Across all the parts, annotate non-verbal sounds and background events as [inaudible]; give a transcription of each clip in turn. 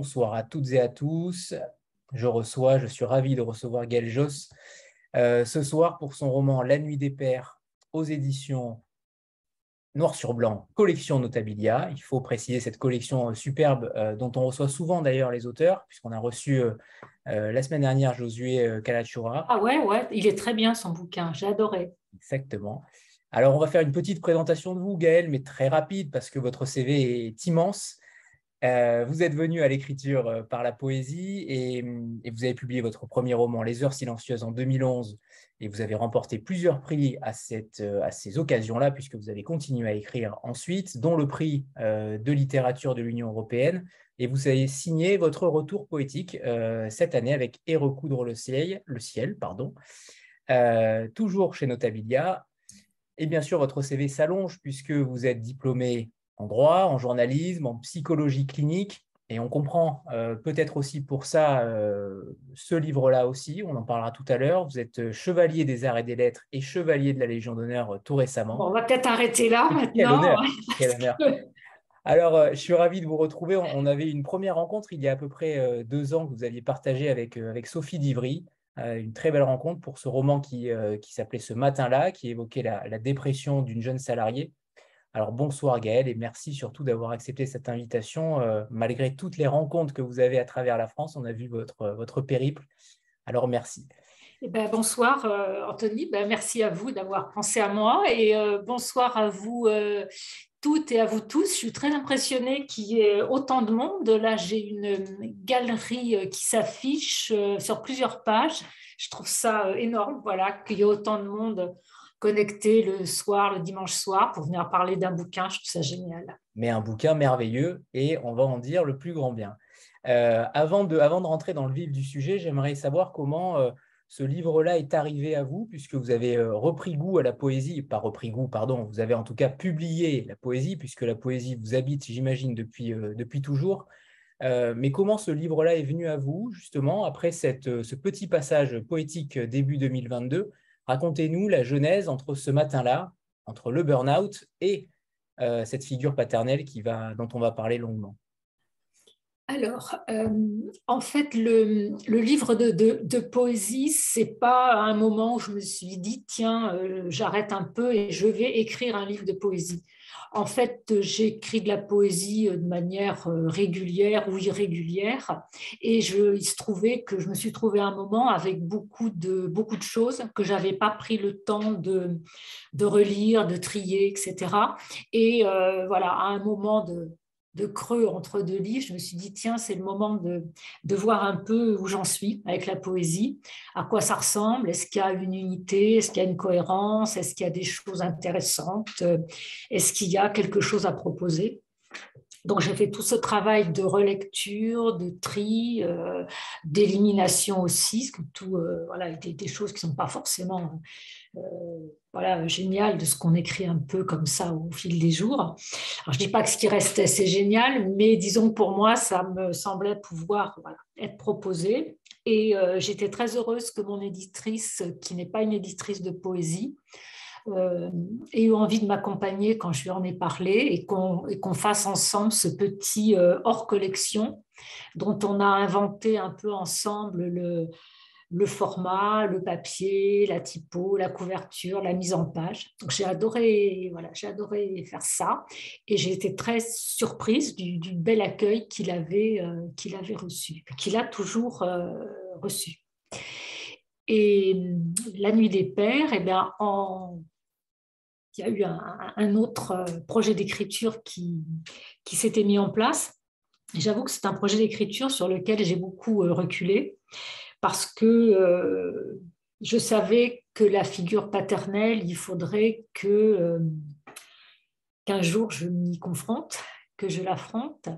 bonsoir à toutes et à tous. Je reçois, je suis ravi de recevoir Gaël Joss euh, ce soir pour son roman La Nuit des Pères aux éditions Noir sur Blanc, collection Notabilia. Il faut préciser cette collection euh, superbe euh, dont on reçoit souvent d'ailleurs les auteurs, puisqu'on a reçu la semaine dernière Josué Kalachura. Ah ouais, ouais, il est très bien son bouquin, j'ai adoré. Exactement. Alors, on va faire une petite présentation de vous, Gaël, mais très rapide parce que votre CV est immense. Euh, vous êtes venu à l'écriture euh, par la poésie et, vous avez publié votre premier roman, Les Heures Silencieuses, en 2011 et vous avez remporté plusieurs prix euh, à ces occasions-là puisque vous avez continué à écrire ensuite, dont le prix de littérature de l'Union européenne. Et vous avez signé votre retour poétique cette année avec Et recoudre le ciel, le ciel pardon, toujours chez Notabilia. Et bien sûr, votre CV s'allonge puisque vous êtes diplômé en droit, en journalisme, en psychologie clinique. Et on comprend euh, peut-être aussi pour ça euh, ce livre-là aussi, on en parlera tout à l'heure. Vous êtes chevalier des arts et des lettres et chevalier de la Légion d'honneur euh, tout récemment. on va peut-être arrêter là maintenant. [laughs] Quel honneur. Alors, je suis ravi de vous retrouver. On avait une première rencontre il y a à peu près deux ans que vous aviez partagé avec, avec Sophie Divry. une très belle rencontre pour ce roman qui, qui s'appelait Ce matin-là, qui évoquait la, la dépression d'une jeune salariée. Alors bonsoir Gaël et merci surtout d'avoir accepté cette invitation. Euh, malgré toutes les rencontres que vous avez à travers la France, on a vu votre, votre périple. Alors merci. Eh ben, bonsoir euh, Anthony, ben, merci à vous d'avoir pensé à moi et euh, bonsoir à vous toutes et à vous tous. Je suis très impressionnée qu'il y ait autant de monde. Là, j'ai une galerie qui s'affiche sur plusieurs pages. Je trouve ça énorme, voilà, qu'il y ait autant de monde connecté le soir, le dimanche soir, pour venir parler d'un bouquin. Je trouve ça génial. Mais un bouquin merveilleux et on va en dire le plus grand bien. Euh, avant, de, avant de rentrer dans le vif du sujet, j'aimerais savoir comment euh, ce livre-là est arrivé à vous, puisque vous avez euh, repris goût à la poésie, pas repris goût, pardon, vous avez en tout cas publié la poésie, puisque la poésie vous habite, j'imagine, depuis, depuis toujours. mais comment ce livre-là est venu à vous, justement, après cette, ce petit passage poétique début 2022 Racontez-nous la genèse entre ce matin-là, entre le burn-out et euh, cette figure paternelle dont on va parler longuement. Alors, euh, en fait, le, livre de, de, de poésie, c'est pas un moment où je me suis dit, tiens, euh, j'arrête un peu et je vais écrire un livre de poésie. En fait, j'écris de la poésie euh, de manière régulière ou irrégulière. Et je, il se trouvait que je me suis trouvée à un moment avec beaucoup de, beaucoup de choses que je n'avais pas pris le temps de, de relire, de trier, etc. Et voilà, à un moment de, de creux entre deux livres, je me suis dit, tiens, c'est le moment de, de, voir un peu où j'en suis avec la poésie, à quoi ça ressemble, est-ce qu'il y a une unité, est-ce qu'il y a une cohérence, est-ce qu'il y a des choses intéressantes, est-ce qu'il y a quelque chose à proposer? Donc j'ai fait tout ce travail de relecture, de tri, euh, d'élimination aussi, que tout, euh, voilà, des, des, choses qui ne sont pas forcément voilà, génial de ce qu'on écrit un peu comme ça au fil des jours. Alors, je ne dis pas que ce qui restait, c'est génial, mais disons pour moi, ça me semblait pouvoir être proposé. Et euh, j'étais très heureuse que mon éditrice, qui n'est pas une éditrice de poésie, euh, ait eu envie de m'accompagner quand je lui en ai parlé et qu'on fasse ensemble ce petit euh, hors collection dont on a inventé un peu ensemble le, le format, le papier, la typo, la couverture, la mise en page. Donc j'ai adoré, voilà, j'ai adoré faire ça et j'ai été très surprise du, bel accueil qu'il avait, euh, qu'il avait reçu, qu'il a toujours euh, reçu. Et hum, la nuit des pères, eh bien, en... il y a eu un, autre euh, projet d'écriture qui s'était mis en place. J'avoue que c'est un projet d'écriture sur lequel j'ai beaucoup reculé parce que euh, je savais que la figure paternelle, il faudrait que euh, qu'un jour je m'y confronte, que je l'affronte.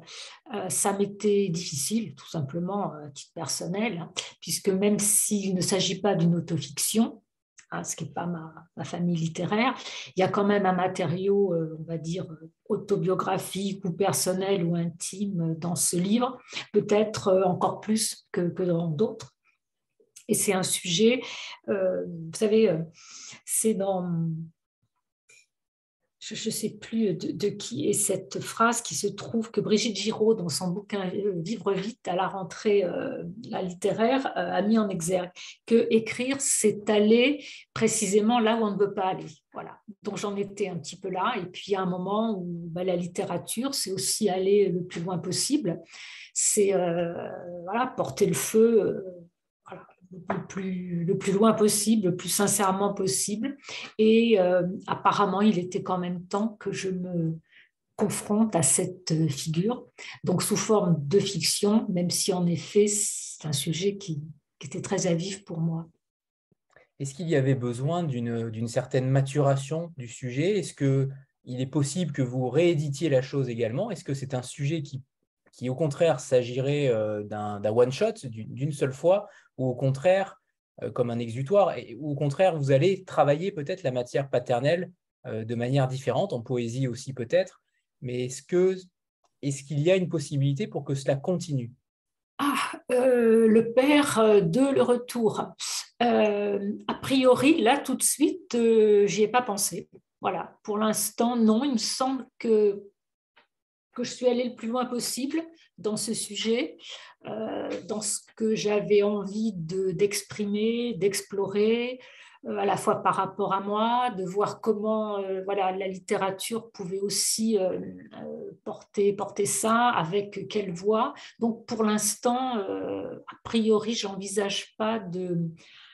Euh, ça m'était difficile, tout simplement à titre personnel, hein, puisque même s'il ne s'agit pas d'une autofiction, hein, ce qui n'est pas ma, famille littéraire, il y a quand même un matériau, on va dire, autobiographique ou personnel ou intime dans ce livre, peut-être encore plus que dans d'autres. Et c'est un sujet, euh, vous savez, euh, c'est dans, je ne sais plus de, qui est cette phrase qui se trouve que Brigitte Giraud, dans son bouquin euh, Vivre vite à la rentrée la littéraire, a mis en exergue que écrire, c'est aller précisément là où on ne veut pas aller. Voilà. Donc j'en étais un petit peu là. Et puis il y a un moment où bah, la littérature, c'est aussi aller le plus loin possible. C'est voilà, porter le feu le plus, le plus loin possible, le plus sincèrement possible. Et euh, apparemment, il était quand même temps que je me confronte à cette figure, donc sous forme de fiction, même si en effet, c'est un sujet qui, était très à vif pour moi. Est-ce qu'il y avait besoin d'une certaine maturation du sujet? Est-ce qu'il est possible que vous rééditiez la chose également? Est-ce que c'est un sujet qui qui au contraire s'agirait euh, d'un one-shot, d'une seule fois, ou au contraire, euh, comme un exutoire, ou au contraire, vous allez travailler peut-être la matière paternelle euh, de manière différente, en poésie aussi peut-être, mais est-ce que est-ce qu'il y a une possibilité pour que cela continue? Ah, le père de le retour. a priori, là, tout de suite, j'y ai pas pensé. Voilà, pour l'instant, non. Il me semble que que je suis allée le plus loin possible dans ce sujet, euh, dans ce que j'avais envie d'exprimer, d'explorer, euh, à la fois par rapport à moi, de voir comment euh, voilà, la littérature pouvait aussi porter, porter ça, avec quelle voix. Donc pour l'instant, a priori, j'envisage pas de,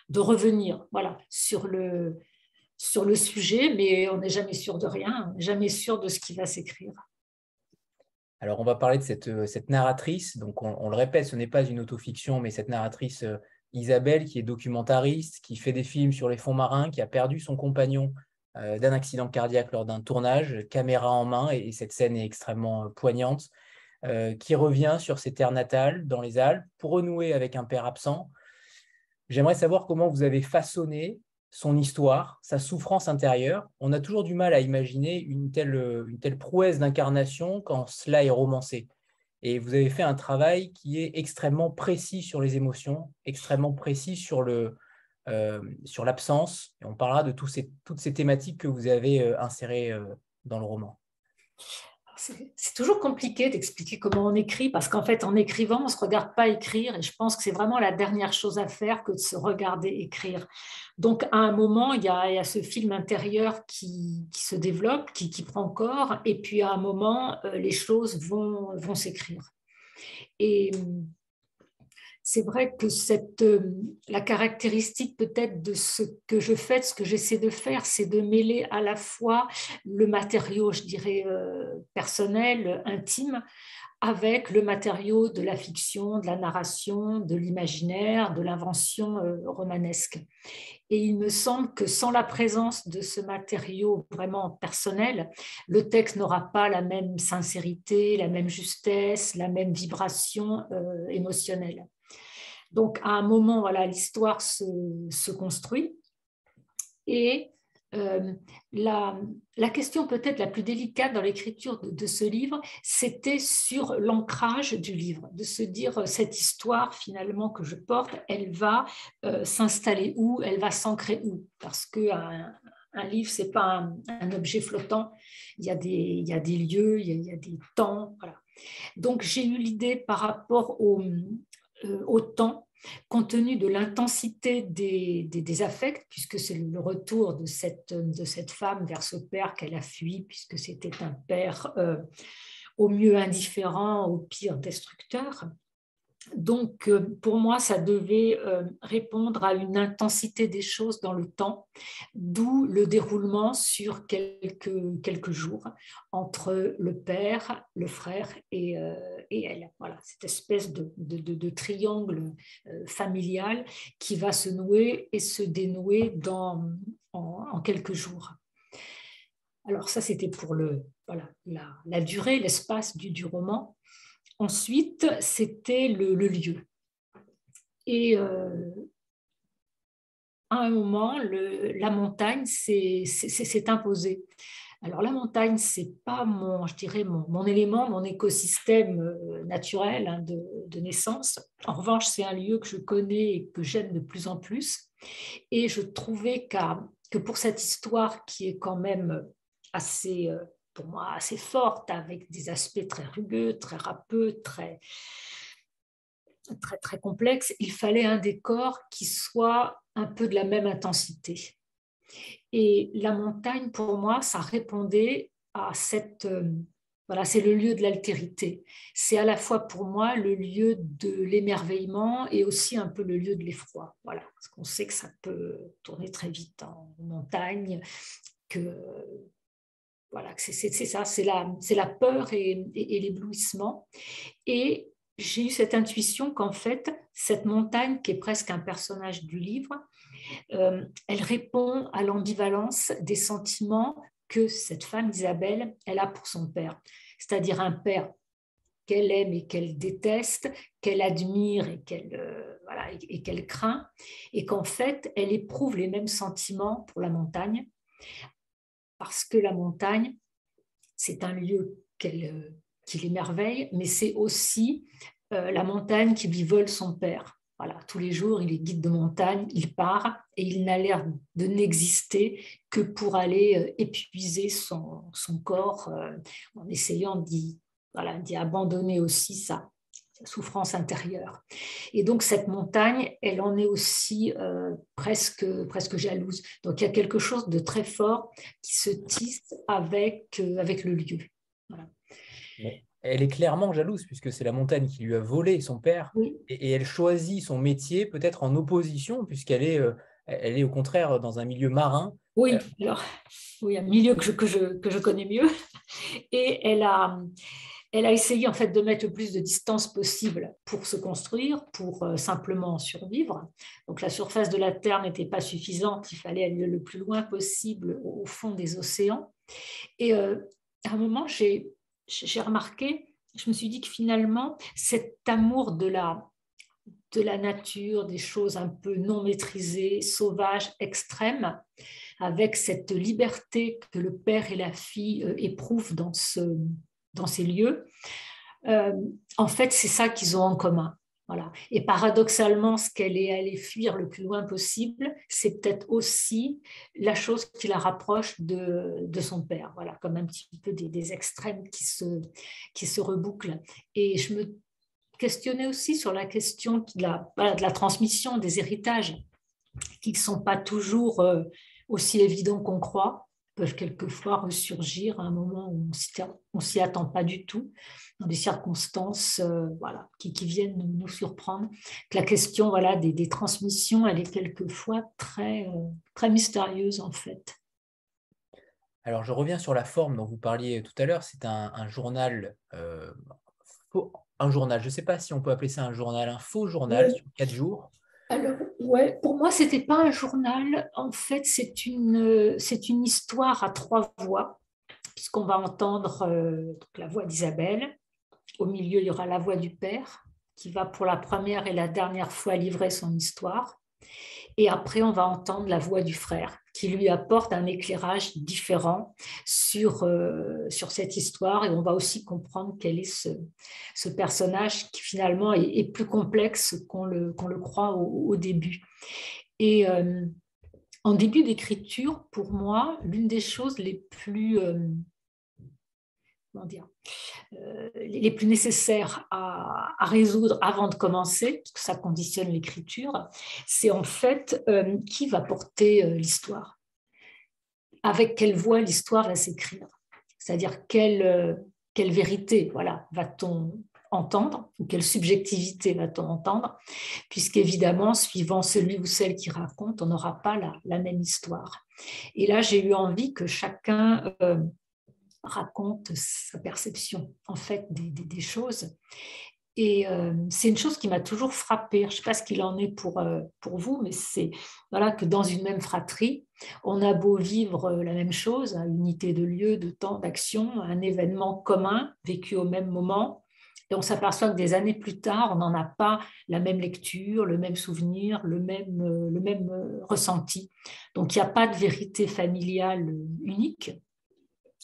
de revenir voilà, sur, le, sur le sujet, mais on n'est jamais sûr de rien, jamais sûr de ce qui va s'écrire. Alors, on va parler de cette, euh, narratrice. Donc, on, le répète, ce n'est pas une autofiction, mais cette narratrice euh, Isabelle, qui est documentariste, qui fait des films sur les fonds marins, qui a perdu son compagnon euh, d'un accident cardiaque lors d'un tournage, caméra en main, et, cette scène est extrêmement poignante, qui revient sur ses terres natales, dans les Alpes, pour renouer avec un père absent. J'aimerais savoir comment vous avez façonné son histoire, sa souffrance intérieure. On a toujours du mal à imaginer une telle, une telle prouesse d'incarnation quand cela est romancé. Et vous avez fait un travail qui est extrêmement précis sur les émotions, extrêmement précis sur le, euh, l'absence. On parlera de toutes ces thématiques que vous avez euh, insérées euh, dans le roman c'est toujours compliqué d'expliquer comment on écrit parce qu'en fait, en écrivant, on ne se regarde pas écrire et je pense que c'est vraiment la dernière chose à faire que de se regarder écrire. Donc, à un moment, il y a, ce film intérieur qui, se développe, qui, prend corps et puis à un moment, euh, les choses vont, vont s'écrire. Et c'est vrai que euh, la caractéristique peut-être de ce que je fais, de ce que j'essaie de faire, c'est de mêler à la fois le matériau, je dirais, euh, personnel, intime, avec le matériau de la fiction, de la narration, de l'imaginaire, de l'invention euh, romanesque. Et il me semble que sans la présence de ce matériau vraiment personnel, le texte n'aura pas la même sincérité, la même justesse, la même vibration émotionnelle. Donc, à un moment, voilà, l'histoire se, construit. Et euh, la, question peut-être la plus délicate dans l'écriture de, ce livre, c'était sur l'ancrage du livre, de se dire euh, cette histoire finalement que je porte, elle va euh, s'installer où, elle va s'ancrer où, parce que un, livre c'est pas un, objet flottant, il y a des, il y a des lieux, il y a, des temps, voilà. Donc j'ai eu l'idée par rapport au, euh, autant compte tenu de l'intensité des, affects, puisque c'est le retour de cette, femme vers ce père qu'elle a fui, puisque c'était un père euh, au mieux indifférent, au pire destructeur. Donc, euh, pour moi, ça devait euh, répondre à une intensité des choses dans le temps, d'où le déroulement sur quelques, jours entre le père, le frère et, euh, et elle. Voilà, cette espèce de, triangle familial qui va se nouer et se dénouer dans, en, quelques jours. Alors ça, c'était pour le, voilà, la, durée, l'espace du roman. Ensuite, c'était le, lieu. Et euh, à un moment, la montagne s'est imposée. Alors la montagne, c'est pas mon, je dirais mon, élément, mon écosystème euh, naturel hein, de, naissance. En revanche, c'est un lieu que je connais et que j'aime de plus en plus. Et je trouvais que pour cette histoire qui est quand même assez, pour moi, assez forte, avec des aspects très rugueux, très râpeux, très, très, très complexes. Il fallait un décor qui soit un peu de la même intensité. Et la montagne, pour moi, ça répondait à cette... Euh, voilà, c'est le lieu de l'altérité. C'est à la fois pour moi le lieu de l'émerveillement et aussi un peu le lieu de l'effroi. Voilà, parce qu'on sait que ça peut tourner très vite en montagne, que voilà, c'est ça, c'est la, la peur et, l'éblouissement. Et j'ai eu cette intuition qu'en fait, cette montagne, qui est presque un personnage du livre, euh, elle répond à l'ambivalence des sentiments que cette femme Isabelle, elle a pour son père. C'est-à-dire un père qu'elle aime et qu'elle déteste, qu'elle admire et qu'elle euh, voilà, et, qu'elle craint, et qu'en fait, elle éprouve les mêmes sentiments pour la montagne, parce que la montagne, c'est un lieu euh, qui l'émerveille, mais c'est aussi euh, la montagne qui lui vole son père. Voilà, tous les jours, il est guide de montagne, il part et il n'a l'air de n'exister que pour aller euh, épuiser son, corps en essayant d'y abandonner aussi sa, souffrance intérieure. Et donc cette montagne, elle en est aussi presque, presque jalouse. Donc il y a quelque chose de très fort qui se tisse avec, avec le lieu. Voilà elle est clairement jalouse puisque c'est la montagne qui lui a volé son père et, elle choisit son métier peut-être en opposition puisqu'elle est, euh, elle est au contraire dans un milieu marin. Oui, euh, alors, oui un milieu que je, que, je, que je connais mieux. Et elle a, elle a essayé en fait de mettre le plus de distance possible pour se construire, pour euh, simplement survivre. Donc la surface de la Terre n'était pas suffisante, il fallait aller le plus loin possible au, fond des océans. Et à un moment, j'ai j'ai remarqué, je me suis dit que finalement, cet amour de la, de la nature, des choses un peu non maîtrisées, sauvages, extrêmes, avec cette liberté que le père et la fille euh, éprouvent dans, ce, dans ces lieux, euh, en fait, c'est ça qu'ils ont en commun. Voilà. Et paradoxalement, ce qu'elle est allée fuir le plus loin possible, c'est peut-être aussi la chose qui la rapproche de, de, son père. Voilà, comme un petit peu des, extrêmes qui se, qui se rebouclent. Et je me questionnais aussi sur la question de la, de la transmission des héritages, qui ne sont pas toujours euh, aussi évidents qu'on croit peuvent quelquefois ressurgir à un moment où on ne s'y attend pas du tout, dans des circonstances euh, voilà, qui, viennent nous, surprendre. La question voilà, des, transmissions, elle est quelquefois très, euh, très mystérieuse en fait. Alors je reviens sur la forme dont vous parliez tout à l'heure, c'est un, journal, euh, un journal, je ne sais pas si on peut appeler ça un journal, un faux journal sur quatre jours. Alors, pour moi, ce n'était pas un journal. En fait, c'est une, c'est une histoire à trois voix, puisqu'on va entendre euh, la voix d'Isabelle. Au milieu, il y aura la voix du père, qui va pour la première et la dernière fois livrer son histoire. Et après, on va entendre la voix du frère, qui lui apporte un éclairage différent sur, euh, sur cette histoire. Et on va aussi comprendre quel est ce, ce personnage qui finalement est, plus complexe qu'on le, qu'on le croit au, début. Et euh, en début d'écriture, pour moi, l'une des choses les plus... Euh, euh, les plus nécessaires à, résoudre avant de commencer, parce que ça conditionne l'écriture, c'est en fait euh, qui va porter euh, l'histoire, avec quelle voix l'histoire va s'écrire, c'est-à-dire quelle, quelle vérité voilà, va-t-on entendre, ou quelle subjectivité va-t-on entendre, puisqu'évidemment, suivant celui ou celle qui raconte, on n'aura pas la, même histoire. Et là, j'ai eu envie que chacun raconte sa perception en fait des, choses. Et euh, c'est une chose qui m'a toujours frappée. Je ne sais pas ce qu'il en est pour, euh, pour vous, mais c'est voilà, que dans une même fratrie, on a beau vivre euh, la même chose, à unité de lieu, de temps, d'action, un événement commun vécu au même moment. Et on s'aperçoit que des années plus tard, on n'en a pas la même lecture, le même souvenir, le même, le même ressenti. Donc il n'y a pas de vérité familiale unique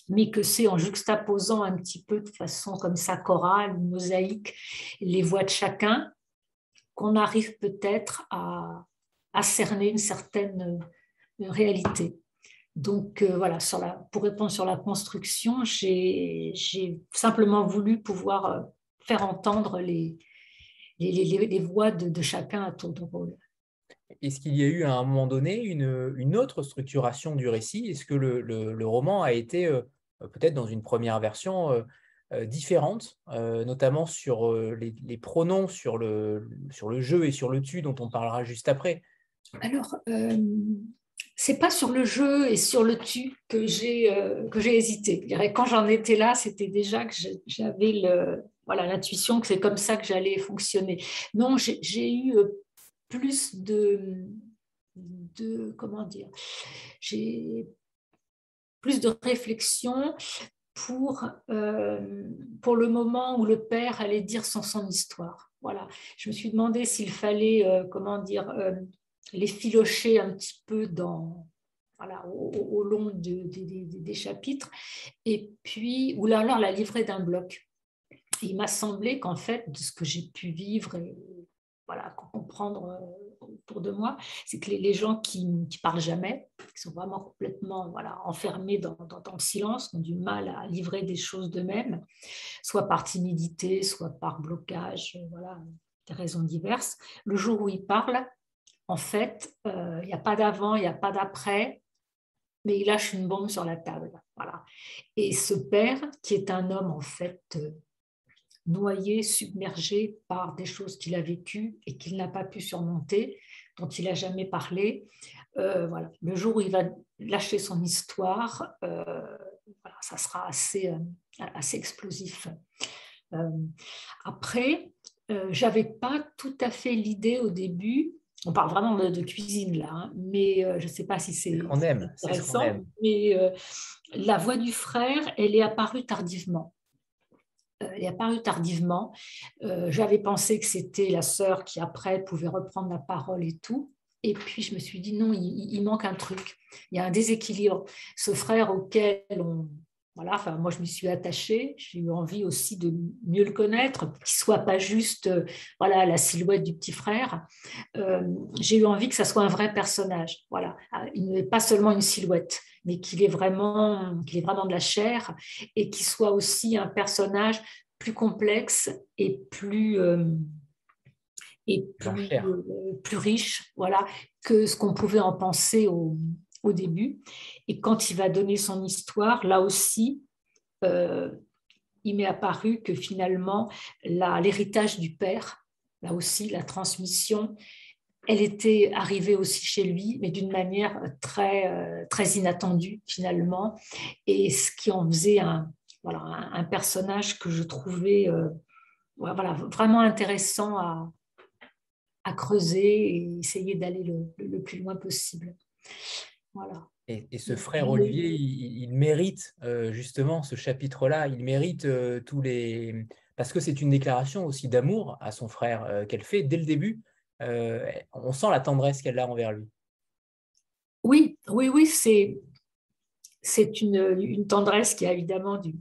mais que c'est en juxtaposant un petit peu de façon comme ça chorale, mosaïque, les voix de chacun, qu'on arrive peut-être à, cerner une certaine réalité. Donc voilà, sur la, pour répondre sur la construction, j'ai simplement voulu pouvoir faire entendre les, les, voix de, chacun à tour de rôle. Est-ce qu'il y a eu à un moment donné une, une autre structuration du récit? Est-ce que le, le, roman a été peut-être dans une première version euh, euh, notamment sur euh, les, pronoms, sur le, sur le jeu et sur le tu dont on parlera juste après? Alors, c'est pas sur le jeu et sur le tu que j'ai que j'ai hésité. Quand j'en étais là, c'était déjà que j'avais voilà l'intuition que c'est comme ça que j'allais fonctionner. Non, j'ai eu plus de de comment dire, j'ai plus de réflexion pour, euh, pour le moment où le père allait dire son, histoire. Voilà. Je me suis demandé s'il fallait, euh, comment dire, euh, les filocher un petit peu dans, voilà, au, long des chapitres, et puis, ou alors la livrer d'un bloc. Il m'a semblé qu'en fait, de ce que j'ai pu vivre et voilà, comprendre euh, autour de moi, c'est que les, gens qui ne parlent jamais, qui sont vraiment complètement voilà, enfermés dans, dans, le silence, ont du mal à livrer des choses d'eux-mêmes, soit par timidité, soit par blocage, euh, voilà, des raisons diverses. Le jour où ils parlent, en fait, euh, il n'y a pas d'avant, il n'y a pas d'après, mais il lâche une bombe sur la table. Voilà. Et ce père, qui est un homme en fait noyé, submergé par des choses qu'il a vécues et qu'il n'a pas pu surmonter, dont il n'a jamais parlé. Euh, voilà. Le jour où il va lâcher son histoire, euh, ça sera assez, euh, assez explosif. après, j'avais pas tout à fait l'idée au début. On parle vraiment de, cuisine là, hein, mais je ne sais pas si c'est intéressant. Mais la voix du frère, elle est apparue tardivement est apparue tardivement. Euh, j'avais pensé que c'était la sœur qui après pouvait reprendre la parole et tout. Et puis je me suis dit non, il, manque un truc. Il y a un déséquilibre. Ce frère auquel on, voilà, enfin, moi je me suis attachée, j'ai eu envie aussi de mieux le connaître, qu'il soit pas juste euh, voilà la silhouette du petit frère. Euh, j'ai eu envie que ça soit un vrai personnage, voilà, il n'est pas seulement une silhouette, mais qu'il est vraiment qu'il est vraiment de la chair et qu'il soit aussi un personnage plus complexe et plus euh, et plus, plus, riche, voilà, que ce qu'on pouvait en penser au, au début. Et quand il va donner son histoire, là aussi, euh, il m'est apparu que finalement, l'héritage du père, là aussi, la transmission, elle était arrivée aussi chez lui, mais d'une manière très, euh, très inattendue finalement, et ce qui en faisait un, voilà, un, personnage que je trouvais euh, voilà, vraiment intéressant à, à creuser et essayer d'aller le, le, plus loin possible. Et, ce frère Olivier, il, mérite euh, justement ce chapitre-là, il mérite euh, tous les... Parce que c'est une déclaration aussi d'amour à son frère qu'elle fait dès le début. on sent la tendresse qu'elle a envers lui. Oui, oui, oui, c'est, c'est une, une, tendresse qui a évidemment du,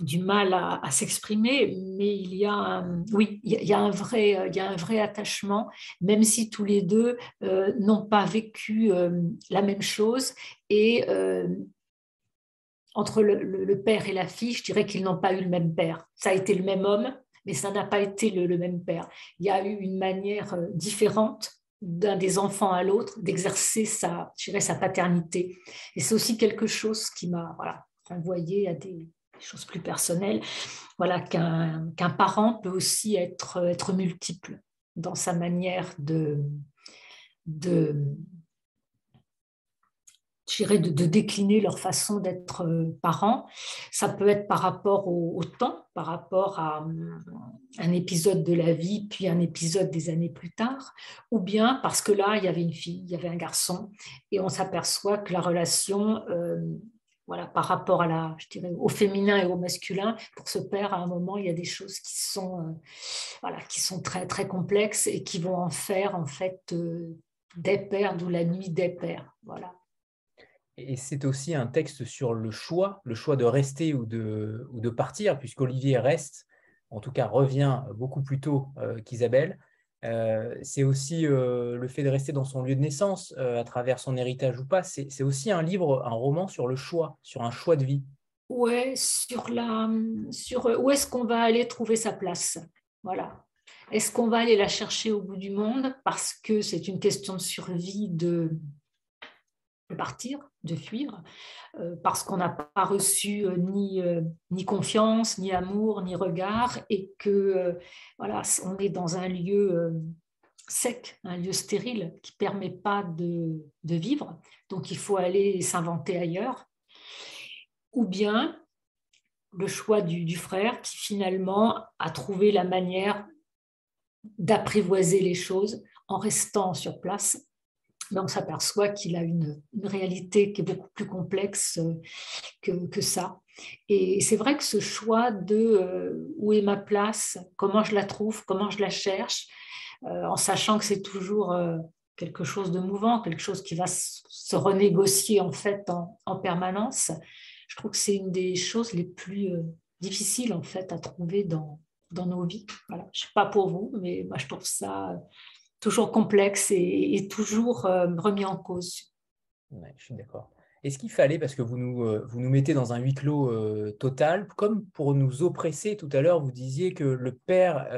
du mal à, s'exprimer, mais il y a un, oui, il y a un vrai, il y a un vrai attachement, même si tous les deux euh, n'ont pas vécu euh, la même chose. Et euh, entre le, père et la fille, je dirais qu'ils n'ont pas eu le même père. Ça a été le même homme, mais ça n'a pas été le, même père. Il y a eu une manière différente d'un des enfants à l'autre d'exercer sa, sa paternité. Et c'est aussi quelque chose qui m'a voilà, renvoyé à des, choses plus personnelles, voilà, qu'un parent peut aussi être, être multiple dans sa manière de, de, de, de décliner leur façon d'être parent. Ça peut être par rapport au, temps, par rapport à un épisode de la vie, puis un épisode des années plus tard, ou bien parce que là, il y avait une fille, il y avait un garçon, et on s'aperçoit que la relation... Euh, voilà, par rapport à la, je dirais, au féminin et au masculin, pour ce père, à un moment, il y a des choses qui sont, euh, très complexes et qui vont en faire, en fait, euh, des pères, d'où la nuit des pères. Voilà. Et c'est aussi un texte sur le choix, le choix de rester ou de, ou de partir, puisqu'Olivier reste, en tout cas revient beaucoup plus tôt euh, qu'Isabelle. C'est aussi le fait de rester dans son lieu de naissance à travers son héritage ou pas. C'est aussi un livre, un roman sur le choix, sur un choix de vie. Ouais, sur la, sur où est-ce qu'on va aller trouver sa place? Voilà. Est-ce qu'on va aller la chercher au bout du monde? Parce que c'est une question de survie de, partir, de fuir, euh, parce qu'on n'a pas reçu euh, ni, euh, ni confiance, ni amour, ni regard, et que voilà, on est dans un lieu sec, un lieu stérile qui ne permet pas de, de, vivre, donc il faut aller s'inventer ailleurs. Ou bien le choix du, du, frère qui finalement a trouvé la manière d'apprivoiser les choses en restant sur place. Mais on s'aperçoit qu'il a une, réalité qui est beaucoup plus complexe euh, que, que ça. Et c'est vrai que ce choix de euh, où est ma place, comment je la trouve, comment je la cherche, euh, en sachant que c'est toujours quelque chose de mouvant, quelque chose qui va se renégocier en fait en permanence, je trouve que c'est une des choses les plus difficiles en fait à trouver dans, dans nos vies. Voilà. Je ne sais pas pour vous, mais moi, je trouve ça toujours complexe et, toujours euh, remis en cause. je suis d'accord. Est-ce qu'il fallait, parce que vous nous, euh, vous nous mettez dans un huis clos euh, total, comme pour nous oppresser tout à l'heure, vous disiez que le père,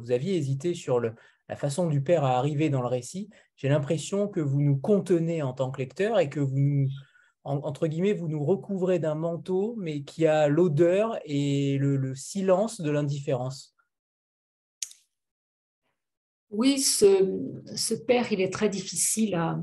vous aviez hésité sur le, la façon du père à arriver dans le récit. J'ai l'impression que vous nous contenez en tant que lecteur et que vous nous, entre guillemets, vous nous recouvrez d'un manteau, mais qui a l'odeur et le, silence de l'indifférence. Oui, ce, père, il est très difficile à,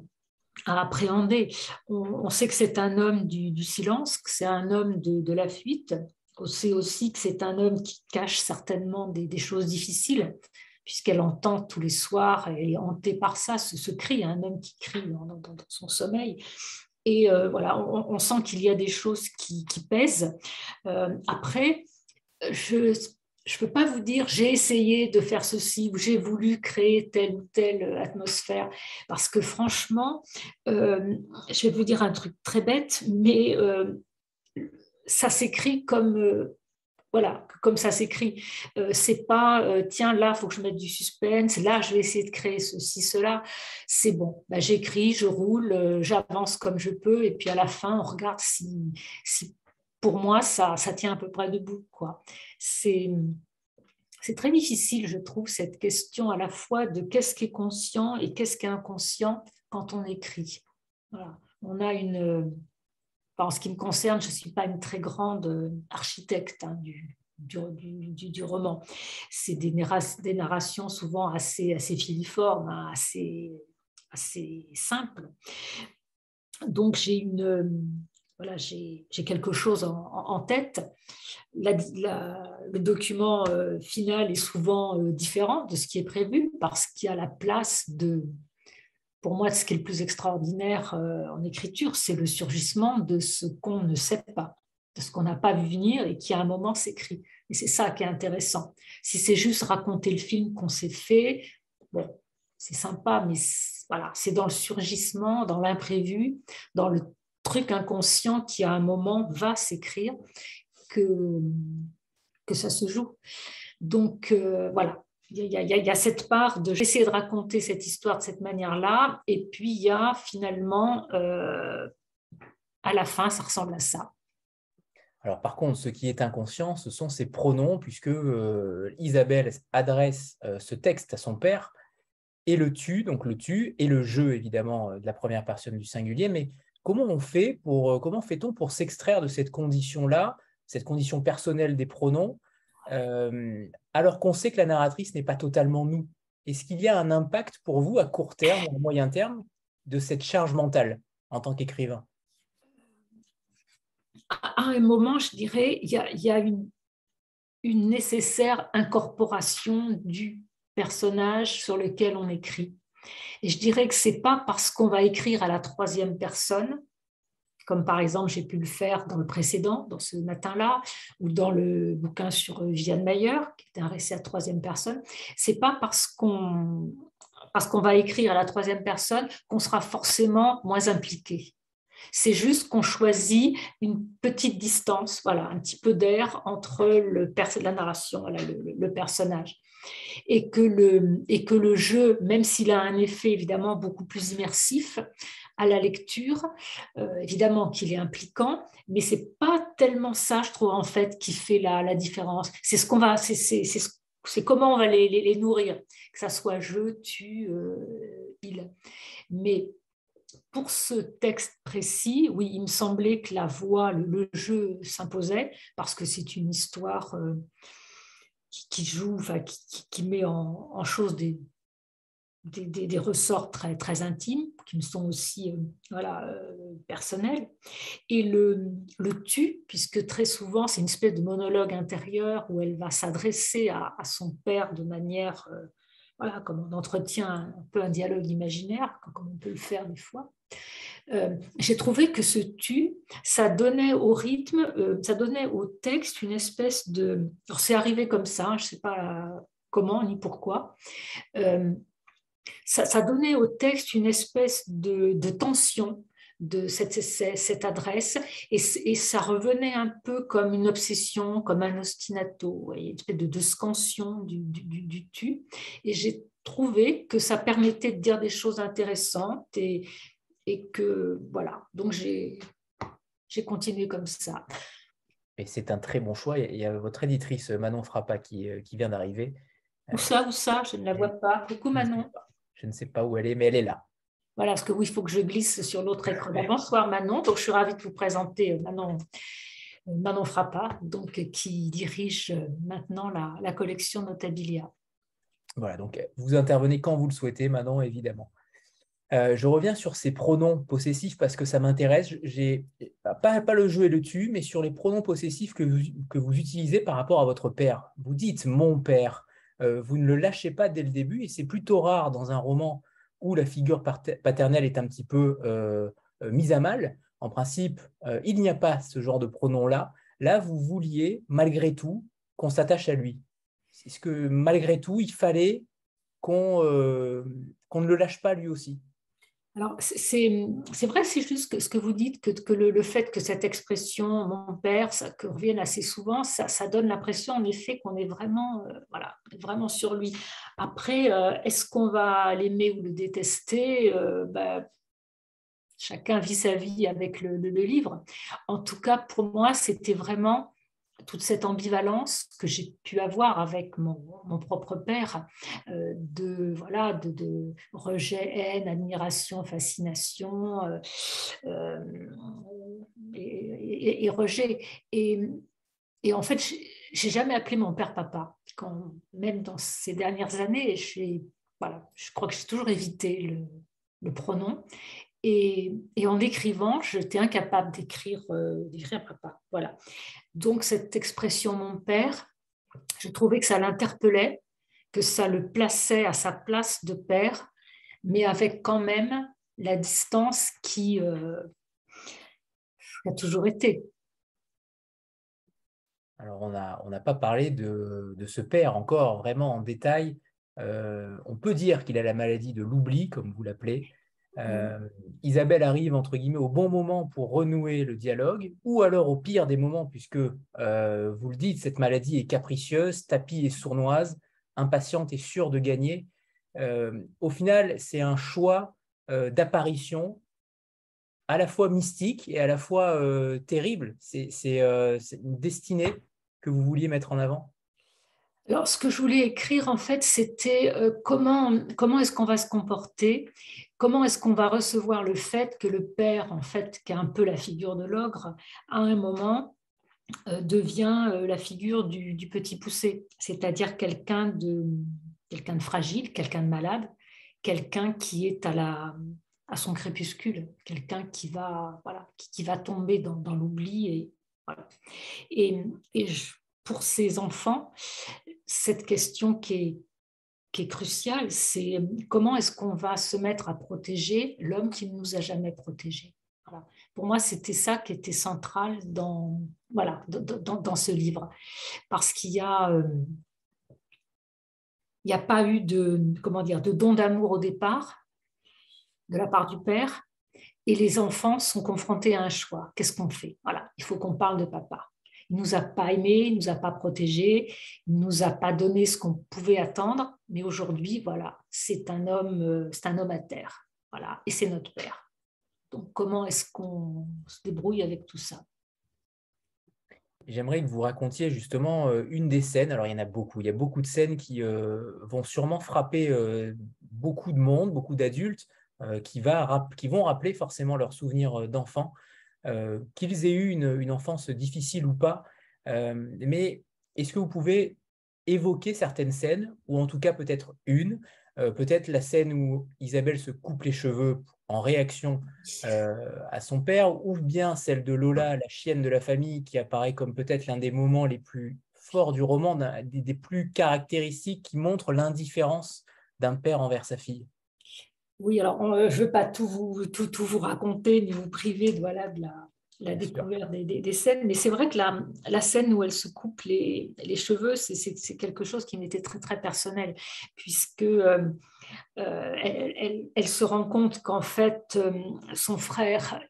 appréhender. On, sait que c'est un homme du, silence, que c'est un homme de, la fuite. On sait aussi que c'est un homme qui cache certainement des, choses difficiles, puisqu'elle entend tous les soirs, elle est hantée par ça, ce, cri, un homme qui crie dans son sommeil. Et euh, voilà, on, sent qu'il y a des choses qui, pèsent. Euh, après, je ne peux pas vous dire j'ai essayé de faire ceci ou j'ai voulu créer telle ou telle atmosphère parce que franchement, euh, je vais vous dire un truc très bête, mais ça s'écrit comme voilà, comme ça s'écrit. Euh, c'est pas euh, tiens là faut que je mette du suspense, là je vais essayer de créer ceci cela. C'est bon, bah, j'écris, je roule, euh, j'avance comme je peux et puis à la fin on regarde si pour moi ça, ça tient à peu près debout quoi. C'est c'est très difficile, je trouve, cette question à la fois de qu'est-ce qui est conscient et qu'est-ce qui est inconscient quand on écrit. On a une, en ce qui me concerne, je ne suis pas une très grande euh, architecte hein, du, du, roman. C'est des, des, narrations souvent assez, assez filiformes, hein, assez, assez simples. Donc j'ai une voilà, j'ai quelque chose en, tête. le document euh, final est souvent euh, différent de ce qui est prévu parce qu'il y a la place de, pour moi, ce qui est le plus extraordinaire euh, en écriture, c'est le surgissement de ce qu'on ne sait pas, de ce qu'on n'a pas vu venir et qui à un moment s'écrit. Et c'est ça qui est intéressant. Si c'est juste raconter le film qu'on s'est fait, bon, c'est sympa, mais voilà, c'est dans le surgissement, dans l'imprévu, dans le truc inconscient qui à un moment va s'écrire que, que ça se joue. Donc euh, voilà, il y, cette part de j'essaie de raconter cette histoire de cette manière-là, et puis il y a finalement, euh, à la fin, ça ressemble à ça. Alors par contre, ce qui est inconscient, ce sont ses pronoms, puisque euh, Isabelle adresse ce texte à son père, et le tu, donc le tu, et le je, évidemment, de la première personne du singulier, mais pour, comment fait-on pour s'extraire de cette condition-là, cette condition personnelle des pronoms, euh, alors qu'on sait que la narratrice n'est pas totalement nous? Est-ce qu'il y a un impact pour vous à court terme ou à moyen terme de cette charge mentale en tant qu'écrivain? À un moment, je dirais, il y a, une nécessaire incorporation du personnage sur lequel on écrit. Et je dirais que c'est pas parce qu'on va écrire à la troisième personne comme par exemple j'ai pu le faire dans le précédent, dans ce matin-là, ou dans le bouquin sur Viviane Mayer, qui était un récit à troisième personne. C'est pas parce qu'on va écrire à la troisième personne qu'on sera forcément moins impliqué. C'est juste qu'on choisit une petite distance, voilà, un petit peu d'air entre le la narration, le, personnage. Et que le, et que le jeu, même s'il a un effet évidemment beaucoup plus immersif à la lecture, euh, évidemment qu'il est impliquant, mais c'est pas tellement ça, je trouve en fait, qui fait la, la différence. C'est ce qu'on va, c'est comment on va les, les, nourrir, que ça soit je, tu, euh, il. Mais pour ce texte précis, oui, il me semblait que la voix, le, jeu s'imposait parce que c'est une histoire euh, qui, joue, enfin, qui, met en, chose des, des, ressorts très, très intimes qui me sont aussi euh, voilà, euh, personnels. Et le, le tu, puisque très souvent c'est une espèce de monologue intérieur où elle va s'adresser à, son père de manière, voilà, comme on entretient un peu un dialogue imaginaire, comme on peut le faire des fois. Euh, j'ai trouvé que ce tu, ça donnait au rythme, euh, ça donnait au texte une espèce de... Alors c'est arrivé comme ça, je ne sais pas comment ni pourquoi. Euh, ça, donnait au texte une espèce de, tension de cette, cette adresse et, ça revenait un peu comme une obsession, comme un ostinato, une espèce de, de scansion du, du, du tu. Et j'ai trouvé que ça permettait de dire des choses intéressantes et, et que voilà, donc j'ai continué comme ça. Et c'est un très bon choix. Il y a votre éditrice Manon Frappa qui, euh, qui vient d'arriver. Où ça, où ça? Je ne la vois pas. Coucou Manon. Je ne sais pas où elle est, mais elle est là. Voilà, parce que oui, il faut que je glisse sur l'autre écran. Bonsoir Manon. Donc, je suis ravie de vous présenter euh, Manon, euh, Manon Frappa, donc, qui dirige maintenant la, la collection Notabilia. Voilà, donc vous intervenez quand vous le souhaitez, Manon, évidemment. Euh, je reviens sur ces pronoms possessifs parce que ça m'intéresse. J'ai pas, pas le jeu et le tu, mais sur les pronoms possessifs que vous, utilisez par rapport à votre père. Vous dites mon père. Euh, vous ne le lâchez pas dès le début et c'est plutôt rare dans un roman où la figure paternelle est un petit peu euh, mise à mal. En principe, il n'y a pas ce genre de pronom-là. Là, vous vouliez malgré tout qu'on s'attache à lui. Est-ce que malgré tout, il fallait qu'on ne le lâche pas lui aussi alors, c'est vrai, c'est juste que ce que vous dites, que, que le, fait que cette expression mon père, ça, revienne assez souvent, ça, ça donne l'impression en effet qu'on est vraiment, euh, voilà, vraiment sur lui. Après, euh, est-ce qu'on va l'aimer ou le détester? Euh, bah, Chacun vit sa vie avec le, le livre. En tout cas, pour moi, c'était vraiment toute cette ambivalence que j'ai pu avoir avec mon, propre père, euh, de, voilà, de, rejet, haine, admiration, fascination euh, euh, et, rejet. Et, et en fait, j'ai jamais appelé mon père papa. Quand, même dans ces dernières années, voilà, je crois que j'ai toujours évité le, le pronom. Et, en écrivant, j'étais incapable d'écrire euh, papa. Voilà. Donc cette expression mon père, je trouvais que ça l'interpellait, que ça le plaçait à sa place de père, mais avec quand même la distance qui euh, a toujours été. Alors on n'a pas parlé de, de, ce père encore vraiment en détail. Euh, on peut dire qu'il a la maladie de l'oubli, comme vous l'appelez. Euh, Isabelle arrive entre guillemets au bon moment pour renouer le dialogue, ou alors au pire des moments, puisque euh, vous le dites, cette maladie est capricieuse, tapis et sournoise, impatiente et sûre de gagner. Euh, au final, c'est un choix d'apparition à la fois mystique et à la fois terrible. C'est une destinée que vous vouliez mettre en avant? Alors, ce que je voulais écrire, en fait, c'était comment, comment est-ce qu'on va se comporter? Comment est-ce qu'on va recevoir le fait que le père, en fait, qui est un peu la figure de l'ogre, à un moment euh, devient euh, la figure du, petit poussé, c'est-à-dire quelqu'un de, quelqu'un de fragile, quelqu'un de malade, quelqu'un qui est à, la, à son crépuscule, quelqu'un qui va, voilà, qui, va tomber dans, l'oubli. Et, et, et pour ces enfants, cette question qui est, qui est crucial, c'est euh, comment est-ce qu'on va se mettre à protéger l'homme qui ne nous a jamais protégés? Pour moi, c'était ça qui était central dans, voilà, dans, dans ce livre. Parce qu'il y a... Euh, il n'y a pas eu de, comment dire, de don d'amour au départ de la part du père, et les enfants sont confrontés à un choix. Qu'est-ce qu'on fait? Voilà, il faut qu'on parle de papa. Il nous a pas aimés, il nous a pas protégés, il nous a pas donné ce qu'on pouvait attendre. Mais aujourd'hui, voilà, c'est un homme, euh, c'est un homme à terre. Voilà, et c'est notre père. Donc, comment est-ce qu'on se débrouille avec tout ça? J'aimerais que vous racontiez justement euh, une des scènes. Alors, il y en a beaucoup. Il y a beaucoup de scènes qui euh, vont sûrement frapper beaucoup de monde, beaucoup d'adultes, qui, vont rappeler forcément leurs souvenirs d'enfants, qu'ils aient eu une, enfance difficile ou pas. mais est-ce que vous pouvez évoquer certaines scènes, ou en tout cas peut-être une, peut-être la scène où Isabelle se coupe les cheveux en réaction euh, à son père, ou bien celle de Lola, la chienne de la famille, qui apparaît comme peut-être l'un des moments les plus forts du roman, des, plus caractéristiques qui montrent l'indifférence d'un père envers sa fille? Oui, alors euh, je ne veux pas tout vous, tout, vous raconter, ni vous priver de, voilà, de la, la découverte des, scènes. Mais c'est vrai que la, la, scène où elle se coupe les, les cheveux, c'est quelque chose qui m'était très, très personnel, puisque euh, euh, elle, elle, se rend compte qu'en fait, euh, son frère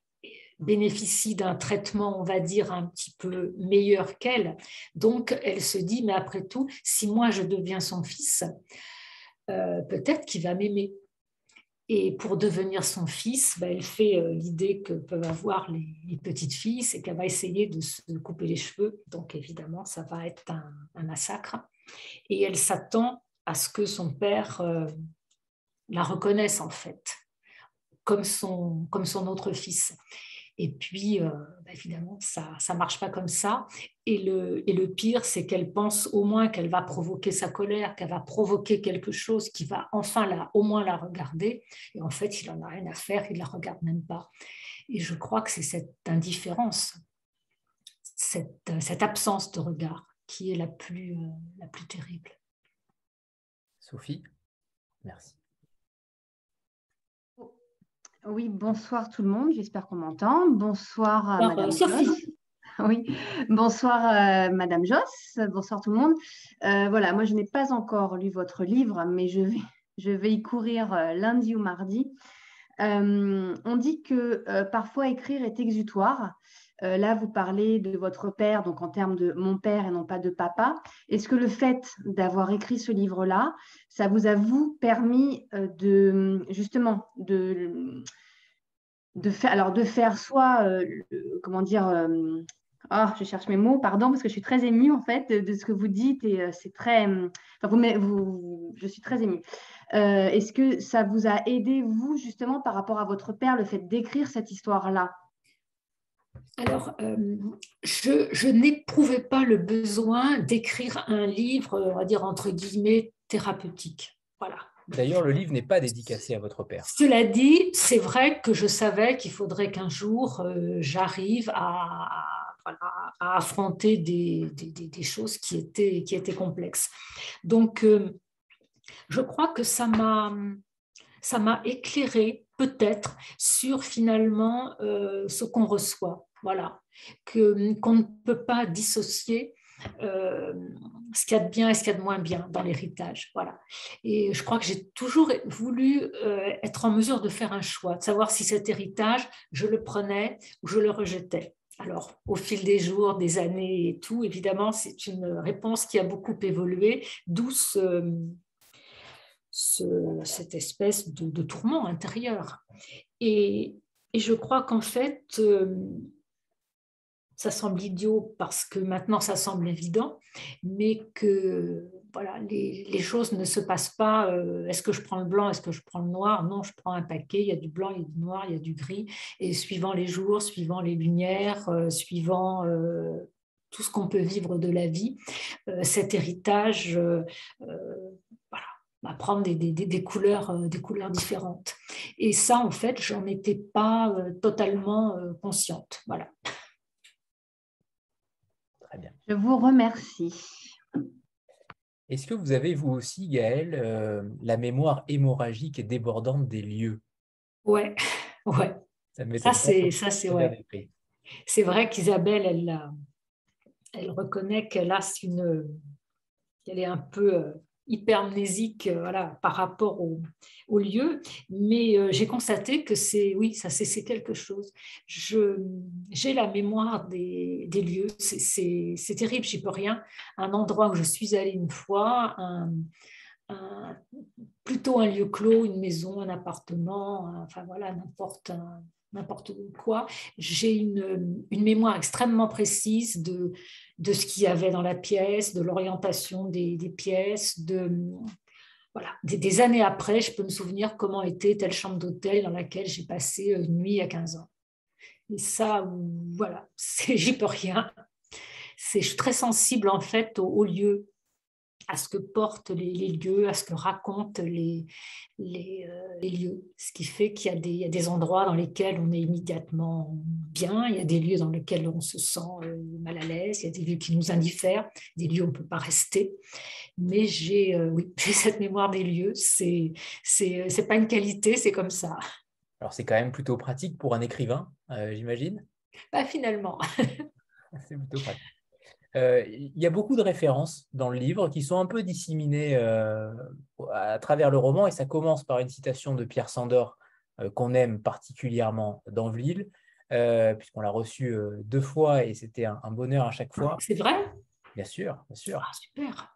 bénéficie d'un traitement, on va dire, un petit peu meilleur qu'elle. Donc, elle se dit, mais après tout, si moi je deviens son fils, peut-être qu'il va m'aimer. Et pour devenir son fils, bah, elle fait euh, l'idée que peuvent avoir les, petites filles, c'est qu'elle va essayer de se couper les cheveux. Donc évidemment, ça va être un, massacre. Et elle s'attend à ce que son père euh, la reconnaisse en fait, comme son, comme son autre fils. Et puis, euh, bah, évidemment, ça ne marche pas comme ça. Et le, et le pire, c'est qu'elle pense au moins qu'elle va provoquer sa colère, qu'elle va provoquer quelque chose qui va enfin la, au moins la regarder. Et en fait, il n'en a rien à faire, il ne la regarde même pas. Et je crois que c'est cette indifférence, cette, cette, absence de regard qui est la plus, euh, la plus terrible. Sophie, merci. Oui, bonsoir tout le monde, j'espère qu'on m'entend. Bonsoir à Madame Joss. [laughs] Oui, bonsoir euh, Madame Joss, bonsoir tout le monde. Euh, voilà, moi je n'ai pas encore lu votre livre, mais je vais, [laughs] je vais y courir euh, lundi ou mardi. on dit que parfois écrire est exutoire. Là, vous parlez de votre père, donc en termes de mon père et non pas de papa. Est-ce que le fait d'avoir écrit ce livre-là, ça vous a vous permis de justement de faire, alors de faire soit, euh, comment dire, euh, ah, je cherche mes mots, pardon, parce que je suis très émue en fait de, ce que vous dites et euh, c'est très, vous, vous, je suis très émue. Est-ce que ça vous a aidé, vous, justement, par rapport à votre père, le fait d'écrire cette histoire-là? Alors, je, je n'éprouvais pas le besoin d'écrire un livre, on va dire entre guillemets, thérapeutique. Voilà. D'ailleurs, le livre n'est pas dédicacé à votre père. Cela dit, c'est vrai que je savais qu'il faudrait qu'un jour euh, j'arrive à, affronter des, choses qui étaient, qui étaient complexes. Donc, euh, je crois que ça m'a ça m'a éclairé peut-être sur finalement euh, ce qu'on reçoit. Voilà, que qu'on ne peut pas dissocier euh, ce qu'il y a de bien et ce qu'il y a de moins bien dans l'héritage. Voilà. Et je crois que j'ai toujours voulu euh, être en mesure de faire un choix, de savoir si cet héritage, je le prenais ou je le rejetais. Alors, au fil des jours, des années et tout, évidemment, c'est une réponse qui a beaucoup évolué, d'où cette espèce de, tourment intérieur. Et, et je crois qu'en fait, euh, ça semble idiot parce que maintenant ça semble évident, mais que voilà, les, choses ne se passent pas. Euh, est-ce que je prends le blanc, est-ce que je prends le noir? Non, je prends un paquet. Il y a du blanc, il y a du noir, il y a du gris. Et suivant les jours, suivant les lumières, euh, suivant euh, tout ce qu'on peut vivre de la vie, cet héritage va prendre des, des, des, couleurs, des couleurs différentes. Et ça, en fait, j'en étais pas totalement consciente. Voilà. Je vous remercie. Est-ce que vous avez, vous aussi, Gaëlle, euh, la mémoire hémorragique et débordante des lieux? Ouais, [laughs] ouais. Ça, c'est, ça, c'est ouais. C'est vrai qu'Isabelle, elle, elle reconnaît qu'elle a une, qu'elle est un peu euh, hypermnésique voilà, par rapport au, au lieu, mais j'ai constaté que c'est, oui, ça c'est quelque chose. J'ai la mémoire des, des lieux, c'est terrible, j'y peux rien. Un endroit où je suis allée une fois, plutôt un lieu clos, une maison, un appartement, enfin voilà, n'importe n'importe quoi. J'ai une, une, mémoire extrêmement précise de, de ce qu'il y avait dans la pièce, de l'orientation des, pièces, de, voilà. Des, années après, je peux me souvenir comment était telle chambre d'hôtel dans laquelle j'ai passé une nuit à 15 ans. Et ça, voilà, [laughs] j'y peux rien. Je suis très sensible en fait au, au lieu, à ce que portent les, lieux, à ce que racontent les, les, euh, lieux. Ce qui fait qu'il y, a des endroits dans lesquels on est immédiatement bien, il y a des lieux dans lesquels on se sent euh, mal à l'aise, il y a des lieux qui nous indiffèrent, des lieux où on ne peut pas rester. Mais j'ai euh, oui, [laughs] cette mémoire des lieux, c'est n'est pas une qualité, c'est comme ça. Alors c'est quand même plutôt pratique pour un écrivain, j'imagine? Bah, Finalement. [laughs] c'est plutôt pratique. Euh, il y a beaucoup de références dans le livre qui sont un peu disséminées euh, à travers le roman, et ça commence par une citation de Pierre Sandor euh, qu'on aime particulièrement dans puisqu'on l'a reçu deux fois et c'était un, bonheur à chaque fois. C'est vrai? Bien sûr, bien sûr. Ah, super.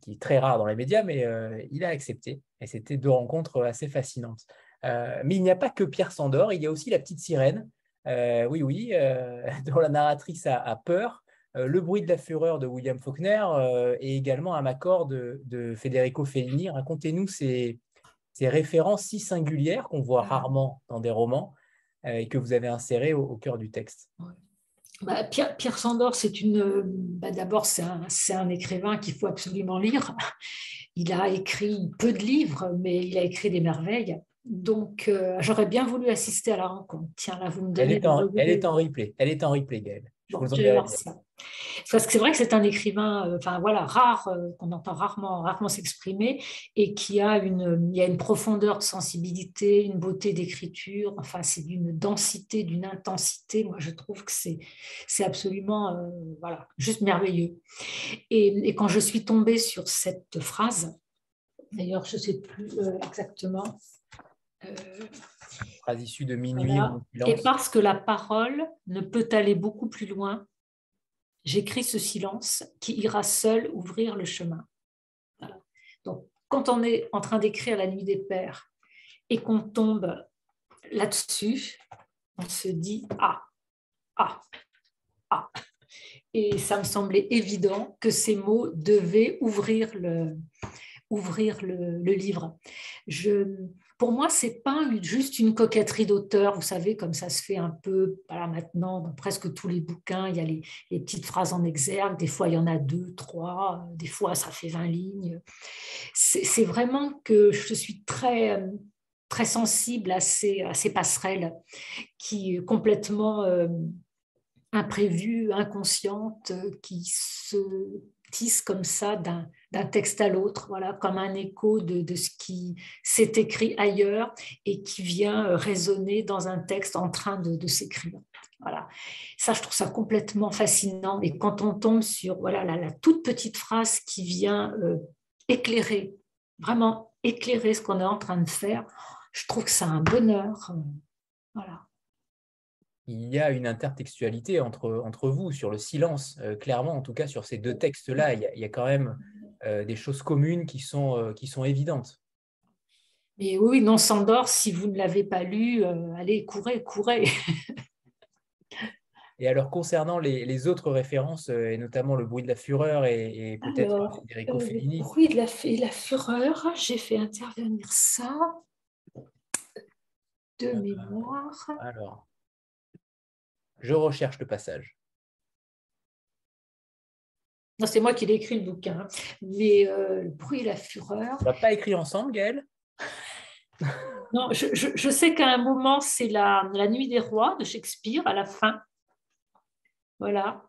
qui est très rare dans les médias, mais il a accepté. Et c'était deux rencontres assez fascinantes. mais il n'y a pas que Pierre Sandor, il y a aussi la petite sirène, oui, oui, [laughs] dont la narratrice a peur le bruit de la fureur de William Faulkner euh, et également un accord de, Federico Fellini. Racontez-nous ces, références si singulières qu'on voit ah. rarement dans des romans euh, et que vous avez insérées au, cœur du texte. Bah, Pierre, Sandor, c'est une. Bah, d'abord, c'est un, écrivain qu'il faut absolument lire. Il a écrit peu de livres, mais il a écrit des merveilles. Donc, j'aurais bien voulu assister à la rencontre. Tiens, là, vous me donnez. Elle est en, elle est en replay. Elle est en replay, Gaëlle. Parce que c'est vrai que c'est un écrivain, euh, enfin voilà, rare, euh, qu'on entend rarement, rarement s'exprimer, et qui a une, il y a une profondeur de sensibilité, une beauté d'écriture. Enfin, c'est d'une densité, d'une intensité. Moi, je trouve que c'est, c'est absolument, euh, voilà, juste merveilleux. Et, quand je suis tombée sur cette phrase, d'ailleurs, je ne sais plus exactement. De minuit. Et parce que la parole ne peut aller beaucoup plus loin j'écris ce silence qui ira seul ouvrir le chemin. Donc, quand on est en train d'écrire La Nuit des Pères et qu'on tombe là-dessus, on se dit Ah, ah, ah. Et ça me semblait évident que ces mots devaient ouvrir le, ouvrir le, le livre. Je, pour moi, c'est pas juste une coquetterie d'auteur, vous savez, comme ça se fait un peu voilà, maintenant dans presque tous les bouquins, il y a les, petites phrases en exergue, des fois il y en a deux, trois, des fois ça fait 20 lignes. C'est vraiment que je suis très, très sensible à ces, passerelles qui complètement euh, imprévues, inconscientes, qui se tissent comme ça d'un d'un texte à l'autre, voilà, comme un écho de, ce qui s'est écrit ailleurs et qui vient euh, résonner dans un texte en train de, s'écrire. Voilà. Ça, je trouve ça complètement fascinant. Et quand on tombe sur voilà, la, toute petite phrase qui vient euh, éclairer, vraiment éclairer ce qu'on est en train de faire, je trouve que c'est un bonheur. Euh, voilà il y a une intertextualité entre, entre vous sur le silence, clairement, en tout cas sur ces deux textes-là, il, y a quand même des choses communes qui sont, euh, qui sont évidentes. Mais oui, non, Sandor, si vous ne l'avez pas lu, euh, allez, courez, courez. et alors, concernant les, autres références, et notamment le bruit de la fureur et, peut-être Federico Fellini. Le bruit de la, la fureur, j'ai fait intervenir ça de mémoire. Alors, je recherche le passage c'est moi qui l'ai écrit le bouquin. Mais euh, le bruit et la fureur. On va pas écrit ensemble, Gaëlle? [laughs] Non, je, sais qu'à un moment, c'est la, la Nuit des Rois de Shakespeare, à la fin. Voilà.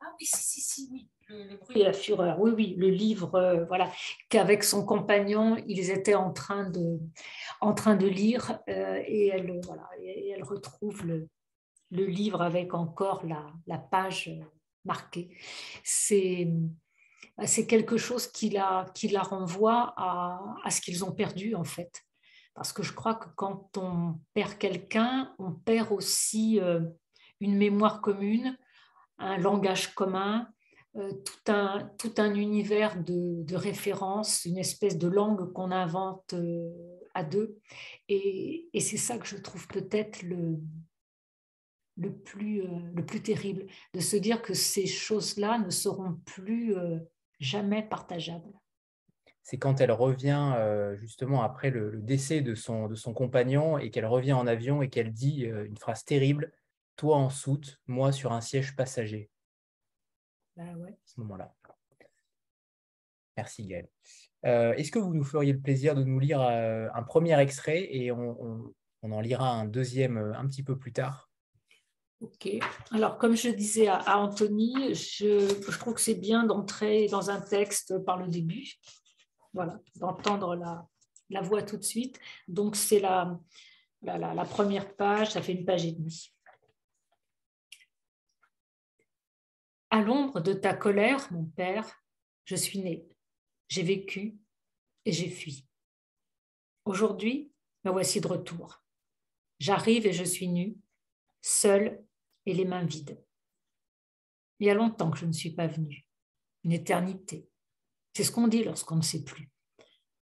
Ah oui, si, si, si, oui. Le, bruit et la fureur, oui, oui, le livre, euh, voilà, qu'avec son compagnon, ils étaient en train de, en train de lire euh, et, elle, voilà, et elle retrouve le, le livre avec encore la, page marqué. C'est c'est quelque chose qui la, qui la renvoie à, à ce qu'ils ont perdu en fait. Parce que je crois que quand on perd quelqu'un, on perd aussi euh, une mémoire commune, un langage commun, euh, tout, un, tout un univers de, de références, une espèce de langue qu'on invente euh, à deux. Et, et c'est ça que je trouve peut-être le, le, plus, le plus terrible, de se dire que ces choses-là ne seront plus jamais partageables c'est quand elle revient euh, justement après le, décès de son, de son compagnon et qu'elle revient en avion et qu'elle dit euh, une phrase terrible Toi en soute, moi sur un siège passager. Bah ouais. À ce moment-là. Merci Gaëlle. Euh, est-ce que vous nous feriez le plaisir de nous lire un premier extrait et on, en lira un deuxième un petit peu plus tard? Ok. Alors, comme je disais à, Anthony, je, trouve que c'est bien d'entrer dans un texte par le début voilà, d'entendre la, voix tout de suite. Donc, c'est la, la, la, première page, ça fait une page et demie. À l'ombre de ta colère, mon père, je suis né, j'ai vécu et j'ai fui. Aujourd'hui, me voici de retour. J'arrive et je suis nue, seule et les mains vides. Il y a longtemps que je ne suis pas venue, une éternité. C'est ce qu'on dit lorsqu'on ne sait plus.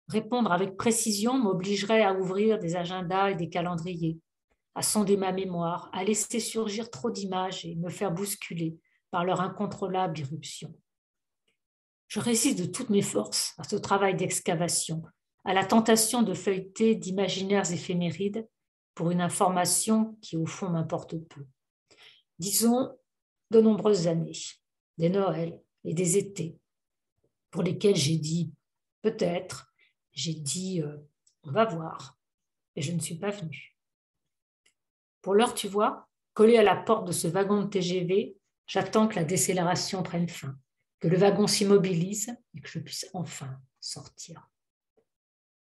Répondre avec précision m'obligerait à ouvrir des agendas et des calendriers, à sonder ma mémoire, à laisser surgir trop d'images et me faire bousculer par leur incontrôlable irruption. Je résiste de toutes mes forces à ce travail d'excavation, à la tentation de feuilleter d'imaginaires éphémérides pour une information qui au fond m'importe peu. Disons de nombreuses années, des Noëls et des étés, pour lesquels j'ai dit peut-être, j'ai dit euh, on va voir, et je ne suis pas venue. Pour l'heure, tu vois, collé à la porte de ce wagon de TGV, j'attends que la décélération prenne fin, que le wagon s'immobilise et que je puisse enfin sortir.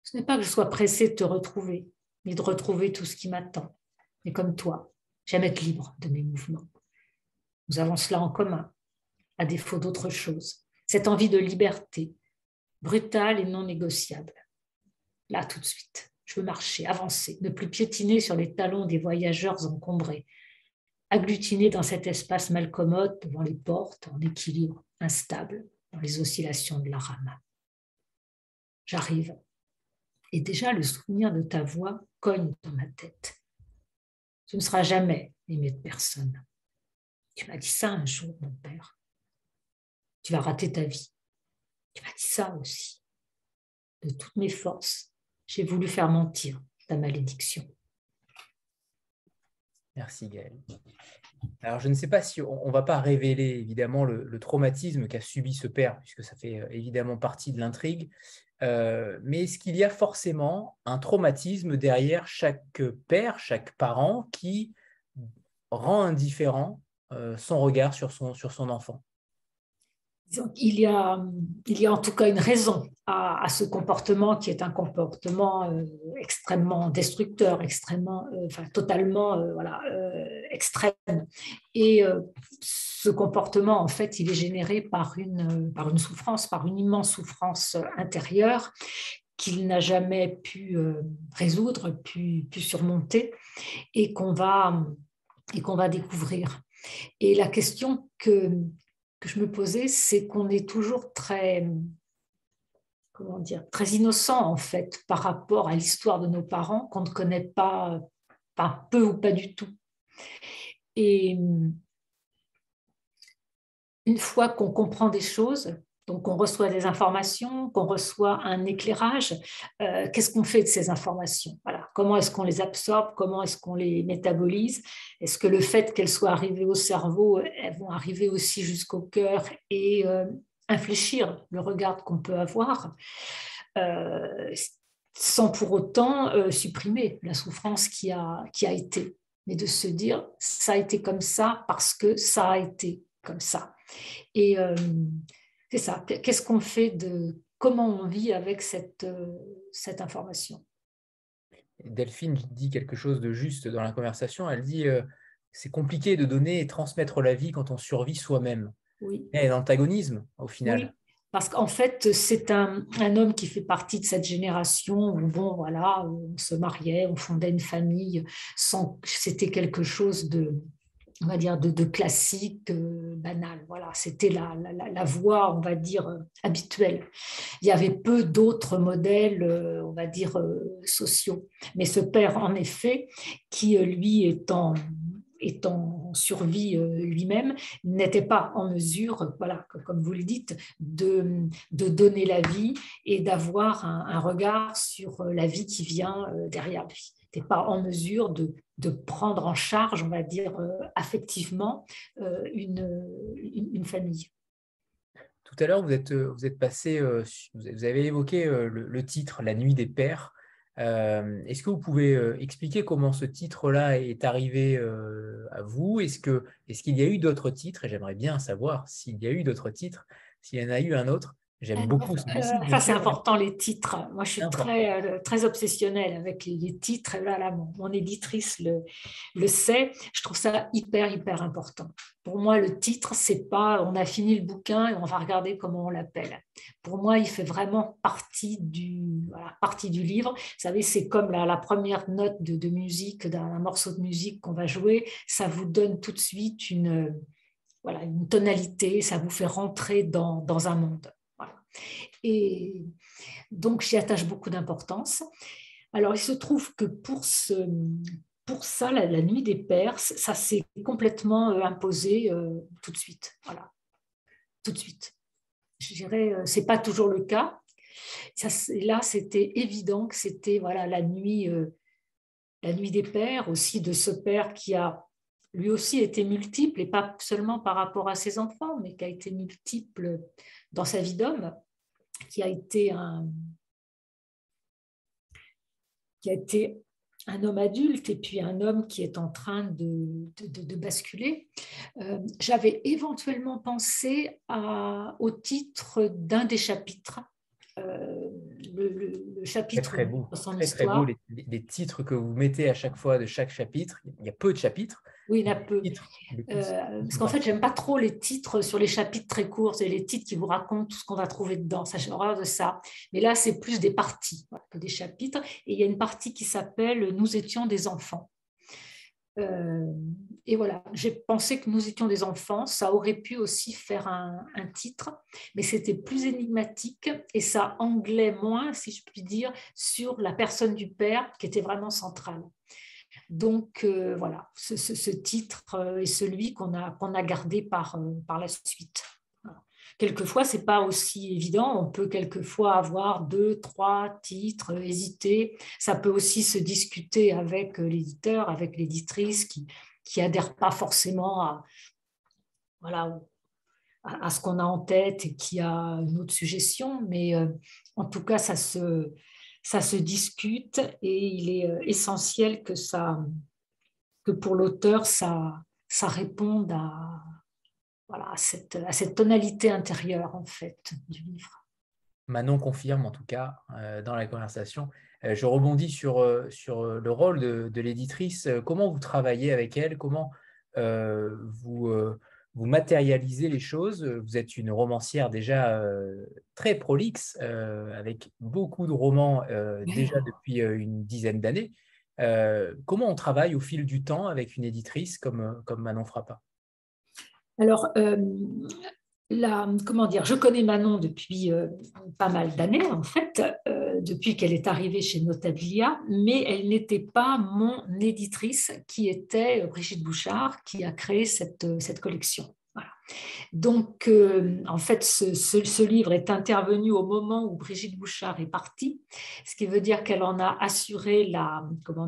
Ce n'est pas que je sois pressée de te retrouver, ni de retrouver tout ce qui m'attend, mais comme toi, j'aime être libre de mes mouvements. Nous avons cela en commun, à défaut d'autre chose cette envie de liberté, brutale et non négociable. Là, tout de suite, je veux marcher, avancer, ne plus piétiner sur les talons des voyageurs encombrés, agglutiner dans cet espace mal commode devant les portes, en équilibre, instable, dans les oscillations de la rame. J'arrive, et déjà le souvenir de ta voix cogne dans ma tête. Tu ne seras jamais aimé de personne. Tu m'as dit ça un jour, mon père tu vas rater ta vie. Tu m'as dit ça aussi. De toutes mes forces, j'ai voulu faire mentir ta malédiction. Merci Gaël. Alors je ne sais pas si on ne va pas révéler évidemment le, traumatisme qu'a subi ce père, puisque ça fait euh, évidemment partie de l'intrigue, euh, mais est-ce qu'il y a forcément un traumatisme derrière chaque père, chaque parent qui rend indifférent euh, son regard sur son, sur son enfant? Il y, a, il y a en tout cas une raison à, ce comportement qui est un comportement euh, extrêmement destructeur, extrêmement, enfin, totalement voilà, extrême. Et ce comportement, en fait, il est généré par une, par une souffrance, par une immense souffrance intérieure qu'il n'a jamais pu résoudre, pu, surmonter, et qu'on va, et va découvrir. Et la question que, que je me posais, c'est qu'on est toujours très, comment dire, très innocent en fait par rapport à l'histoire de nos parents qu'on ne connaît pas, pas peu ou pas du tout. Et une fois qu'on comprend des choses, donc on reçoit des informations, qu'on reçoit un éclairage, euh, qu'est-ce qu'on fait de ces informations? Voilà. Comment est-ce qu'on les absorbe? Comment est-ce qu'on les métabolise? Est-ce que le fait qu'elles soient arrivées au cerveau, elles vont arriver aussi jusqu'au cœur et euh, infléchir le regard qu'on peut avoir euh, sans pour autant supprimer la souffrance qui a, qui a été, mais de se dire ça a été comme ça parce que ça a été comme ça. Et c'est ça. Qu'est-ce qu'on fait de comment on vit avec cette, euh, cette information? Delphine dit quelque chose de juste dans la conversation. Elle dit euh, c'est compliqué de donner et transmettre la vie quand on survit soi-même. Oui. A l'antagonisme au final. Parce qu'en fait, c'est un, homme qui fait partie de cette génération où, bon, voilà, on se mariait, on fondait une famille, c'était quelque chose de, on va dire, de, classique, euh, banal. Voilà, c'était la, la, voie, on va dire, euh, habituelle. Il y avait peu d'autres modèles, euh, on va dire, sociaux. Mais ce père, en effet, qui, lui, étant étant en survie euh, lui-même, n'était pas en mesure, voilà, comme vous le dites, de, de donner la vie et d'avoir un, regard sur euh, la vie qui vient euh, derrière lui. N'était pas en mesure de, de, prendre en charge, on va dire, affectivement une, une, famille. Tout à l'heure, vous êtes, vous êtes passé, vous avez évoqué le titre La nuit des pères. Euh, est-ce que vous pouvez euh, expliquer comment ce titre-là est arrivé euh, à vous? Est-ce qu'il y a eu d'autres titres? Et j'aimerais bien savoir s'il y a eu d'autres titres, s'il y en a eu un autre. J'aime beaucoup ce euh, c'est important, les titres. Moi, je suis très, euh, très obsessionnelle avec les, titres. Là, là, mon, éditrice le, le sait. Je trouve ça hyper, hyper important. Pour moi, le titre, c'est pas on a fini le bouquin et on va regarder comment on l'appelle. Pour moi, il fait vraiment partie du, partie du livre. Vous savez, c'est comme la, la, première note de, de musique d'un morceau de musique qu'on va jouer. Ça vous donne tout de suite une, voilà, une tonalité, ça vous fait rentrer dans, dans un monde. Et donc, j'y attache beaucoup d'importance. Alors, il se trouve que pour, pour ça, la, nuit des Perses, ça s'est complètement euh, imposé euh, tout de suite. Voilà, tout de suite. Je dirais, euh, c'est pas toujours le cas. Là, c'était évident que c'était voilà la nuit, la nuit des pères, aussi de ce père qui a lui aussi été multiple, et pas seulement par rapport à ses enfants, mais qui a été multiple dans sa vie d'homme, qui a été un, homme adulte et puis un homme qui est en train de, basculer. Euh, j'avais éventuellement pensé au titre d'un des chapitres. Euh, le, chapitre très, très beau, très, beau les, les, titres que vous mettez à chaque fois de chaque chapitre. Il y a peu de chapitres, oui, il y en a peu. Euh, parce qu'en fait, j'aime pas trop les titres sur les chapitres très courts, c'est les titres qui vous racontent tout ce qu'on va trouver dedans. Ça, j'ai horreur de ça. Mais là, c'est plus des parties que des chapitres. Et il y a une partie qui s'appelle Nous étions des enfants. Euh, et voilà, j'ai pensé que nous étions des enfants. Ça aurait pu aussi faire un, titre, mais c'était plus énigmatique et ça anglais moins, si je puis dire, sur la personne du père qui était vraiment centrale. Donc euh, voilà, ce, titre euh, est celui qu'on a, a gardé par, par la suite. Quelquefois, ce n'est pas aussi évident. On peut quelquefois avoir deux, trois titres, hésiter. Ça peut aussi se discuter avec l'éditeur, avec l'éditrice qui qui adhère pas forcément à, voilà, à, ce qu'on a en tête et qui a une autre suggestion. Mais en tout cas, ça se, ça se discute et il est euh, essentiel que, ça, que pour l'auteur, ça, ça réponde à, voilà, à, cette, à cette tonalité intérieure en fait du livre. Manon confirme en tout cas euh, dans la conversation. Euh, je rebondis sur, sur le rôle de, de l'éditrice. Comment vous travaillez avec elle? Comment vous vous matérialisez les choses? Vous êtes une romancière déjà euh, très prolixe, euh, avec beaucoup de romans euh, déjà depuis une dizaine d'années. comment on travaille au fil du temps avec une éditrice comme, comme Manon Frappa? Alors, comment dire, je connais Manon depuis pas mal d'années, en fait, depuis qu'elle est arrivée chez Notabilia, mais elle n'était pas mon éditrice, qui était Brigitte Bouchard, qui a créé cette, collection. Donc, en fait, ce, ce, livre est intervenu au moment où Brigitte Bouchard est partie, ce qui veut dire qu'elle en a assuré la, comment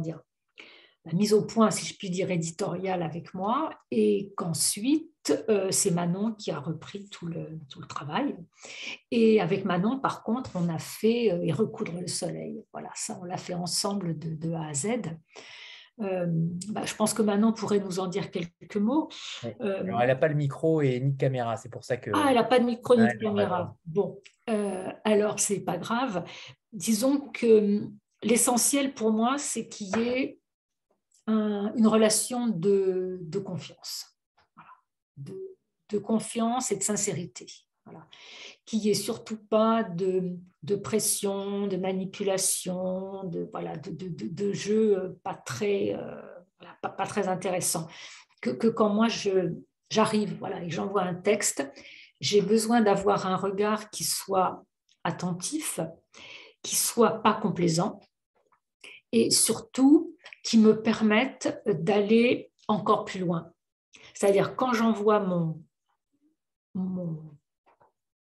la mise au point, si je puis dire, éditoriale avec moi, et qu'ensuite, euh, c'est Manon qui a repris tout le, tout le travail. Et avec Manon, par contre, on a fait euh, et recoudre le soleil. Voilà, ça, on l'a fait ensemble de, de, A à Z. Euh, bah, je pense que Manon pourrait nous en dire quelques mots. Alors, elle n'a pas le micro et ni de caméra, c'est pour ça que. Ah, elle n'a pas de micro ni de caméra. Bon, alors c'est pas grave. Disons que l'essentiel pour moi, c'est qu'il y ait une relation de, confiance, de, confiance et de sincérité, qui est surtout pas de, pression, de manipulation, de, voilà, de, jeu pas très, euh, pas, très intéressant. Que, que quand moi j'arrive voilà, et j'envoie un texte, j'ai besoin d'avoir un regard qui soit attentif, qui soit pas complaisant, et surtout qui me permettent d'aller encore plus loin. C'est-à-dire quand j'envoie mon,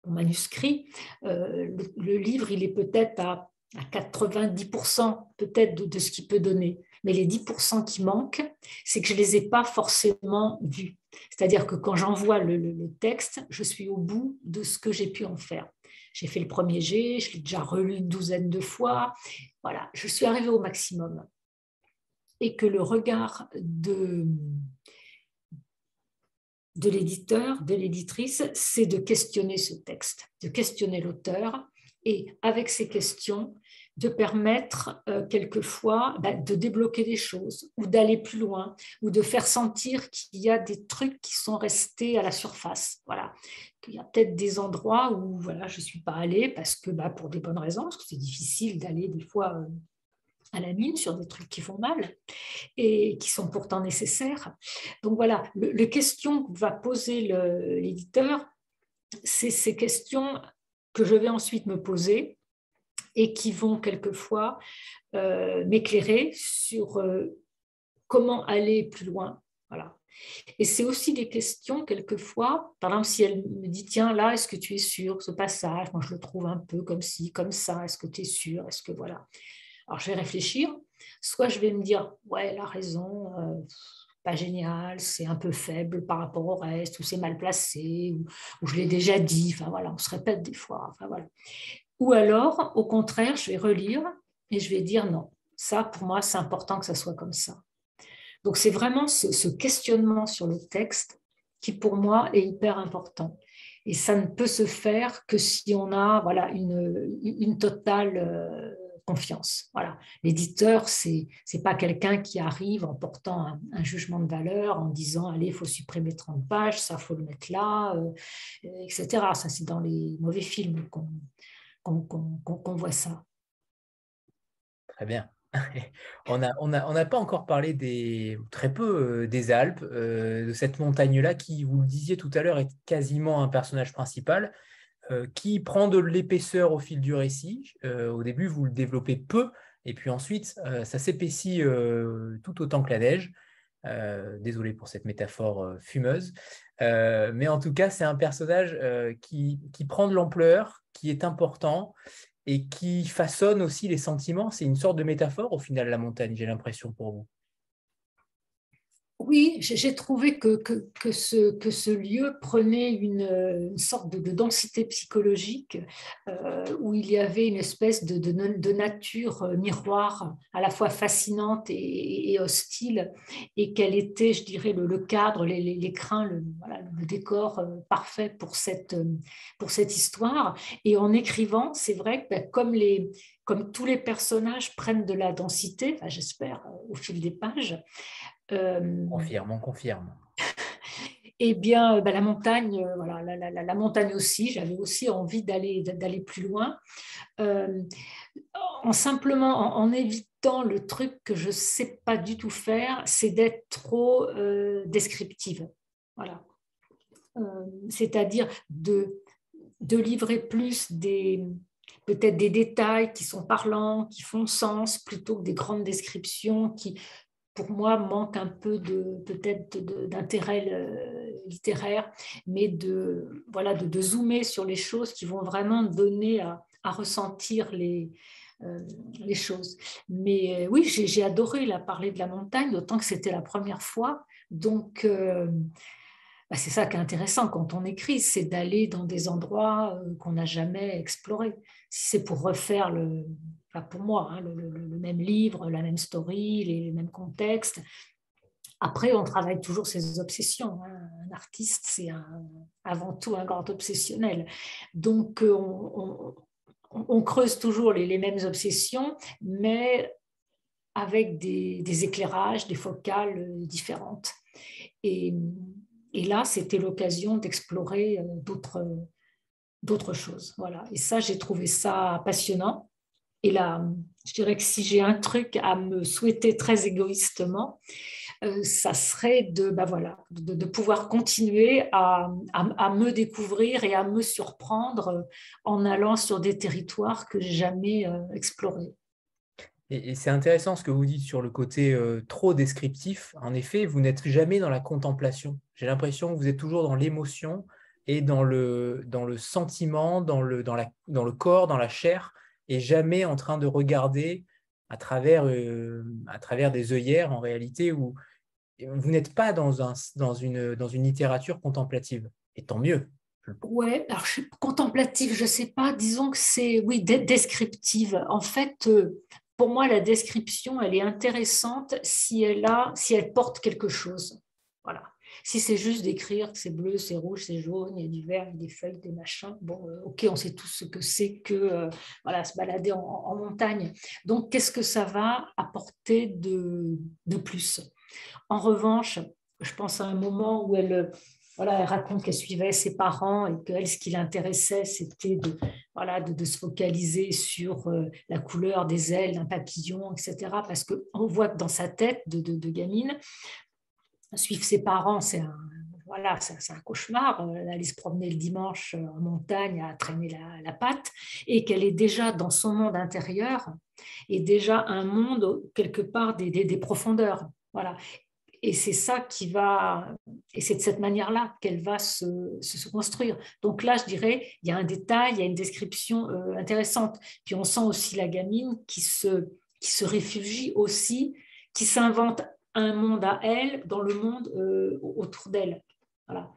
manuscrit, euh, le, livre, il est peut-être à, 90% peut-être de, ce qu'il peut donner. Mais les 10% qui manquent, c'est que je ne les ai pas forcément vus. C'est-à-dire que quand j'envoie le, texte, je suis au bout de ce que j'ai pu en faire. J'ai fait le premier jet, je l'ai déjà relu une douzaine de fois. Voilà, je suis arrivée au maximum. Et que le regard de, de l'éditeur, de l'éditrice, c'est de questionner ce texte, de questionner l'auteur et avec ces questions, de permettre euh, quelquefois bah, de débloquer des choses ou d'aller plus loin ou de faire sentir qu'il y a des trucs qui sont restés à la surface. Voilà. Il y a peut-être des endroits où voilà, je ne suis pas allée parce que bah, pour des bonnes raisons, parce que c'est difficile d'aller des fois euh, à la mine sur des trucs qui font mal et qui sont pourtant nécessaires. Donc voilà, le, les questions que va poser l'éditeur, c'est ces questions que je vais ensuite me poser et qui vont quelquefois euh, m'éclairer sur euh, comment aller plus loin. Voilà. Et c'est aussi des questions, quelquefois, par exemple, si elle me dit, tiens, là, est-ce que tu es sûr, ce passage, moi je le trouve un peu comme ci, comme ça, est-ce que tu es sûr, est-ce que voilà. Alors je vais réfléchir, soit je vais me dire, ouais, elle a raison, euh, pas génial, c'est un peu faible par rapport au reste, ou c'est mal placé, ou, je l'ai déjà dit, enfin voilà, on se répète des fois, enfin voilà. Ou alors, au contraire, je vais relire et je vais dire non, ça pour moi c'est important que ça soit comme ça. Donc c'est vraiment ce, questionnement sur le texte qui pour moi est hyper important. Et ça ne peut se faire que si on a voilà, une, totale euh, confiance. Voilà. L'éditeur, c'est n'est pas quelqu'un qui arrive en portant un, jugement de valeur, en disant allez, il faut supprimer 30 pages, ça faut le mettre là, euh, etc. Ça, c'est dans les mauvais films qu'on qu'on voit ça. Très bien. [laughs] on n'a pas encore parlé des, très peu euh, des Alpes, euh, de cette montagne-là qui, vous le disiez tout à l'heure, est quasiment un personnage principal, euh, qui prend de l'épaisseur au fil du récit. au début, vous le développez peu, et puis ensuite, ça s'épaissit tout autant que la neige. désolé pour cette métaphore fumeuse. mais en tout cas, c'est un personnage qui, prend de l'ampleur, qui est important et qui façonne aussi les sentiments. C'est une sorte de métaphore au final, la montagne, j'ai l'impression pour vous. Oui, j'ai trouvé que, que, ce, que ce lieu prenait une, sorte de, densité psychologique euh, où il y avait une espèce de, de, nature euh, miroir à la fois fascinante et, hostile et qu'elle était, je dirais, le, cadre, les, les, crins, le, le, décor euh, parfait pour cette, pour cette histoire. Et en écrivant, c'est vrai que ben, comme les, comme tous les personnages prennent de la densité, j'espère, au fil des pages, euh, confirme, on confirme. [laughs] Eh bien, euh, bah, la montagne, euh, voilà, la, montagne aussi, j'avais aussi envie d'aller d'aller plus loin, en simplement en, évitant le truc que je sais pas du tout faire, c'est d'être trop descriptive, voilà. C'est-à-dire de de livrer plus des peut-être des détails qui sont parlants, qui font sens, plutôt que des grandes descriptions qui, pour moi, manque un peu de peut-être d'intérêt euh, littéraire, mais de, voilà, de, zoomer sur les choses qui vont vraiment donner à, ressentir les, euh, les choses. Mais euh, oui, j'ai adoré la parler de la montagne, d'autant que c'était la première fois. Donc, bah, c'est ça qui est intéressant quand on écrit, c'est d'aller dans des endroits qu'on n'a jamais explorés. Si c'est pour refaire le, pour moi, hein, le, même livre, la même story, les, mêmes contextes. Après, on travaille toujours ses obsessions. Hein. Un artiste, c'est avant tout un grand obsessionnel. Donc, euh, on, creuse toujours les, mêmes obsessions, mais avec des, éclairages, des focales différentes. Et, et là, c'était l'occasion d'explorer d'autres d'autres choses. Voilà. Et ça, j'ai trouvé ça passionnant. Et là, je dirais que si j'ai un truc à me souhaiter très égoïstement, euh, ça serait de, bah voilà, de, pouvoir continuer à, me découvrir et à me surprendre en allant sur des territoires que j'ai jamais euh, explorés. Et, c'est intéressant ce que vous dites sur le côté euh, trop descriptif. En effet, vous n'êtes jamais dans la contemplation. J'ai l'impression que vous êtes toujours dans l'émotion et dans le, dans le sentiment, dans le, dans, la, dans le corps, dans la chair et jamais en train de regarder à travers, euh, à travers des œillères en réalité où vous n'êtes pas dans, un, dans, une, dans une littérature contemplative. Et tant mieux. Ouais, alors contemplative, je ne sais pas, disons que c'est, oui, descriptive. En fait, euh, pour moi, la description, elle est intéressante si elle, a, si elle porte quelque chose. Voilà. Si c'est juste d'écrire que c'est bleu, c'est rouge, c'est jaune, il y a du vert, des feuilles, des machins, bon, euh, ok, on sait tous ce que c'est que euh, voilà, se balader en, montagne. Donc, qu'est-ce que ça va apporter de, de plus? En revanche, je pense à un moment où elle, voilà, elle raconte qu'elle suivait ses parents et qu'elle, ce qui l'intéressait, c'était de, voilà, de, se focaliser sur euh, la couleur des ailes d'un papillon, etc. Parce qu'on voit que dans sa tête de, gamine, suivre ses parents, c'est un, voilà, c'est un cauchemar. Elle euh, allait se promener le dimanche euh, en montagne à traîner la, la patte et qu'elle est déjà dans son monde intérieur et déjà un monde quelque part des, des, profondeurs. Voilà. Et c'est ça qui va, et c'est de cette manière-là qu'elle va se, se, construire. Donc là, je dirais, il y a un détail, il y a une description euh, intéressante. Puis on sent aussi la gamine qui se, qui se réfugie aussi, qui s'invente un monde à elle dans le monde euh, autour d'elle. Voilà.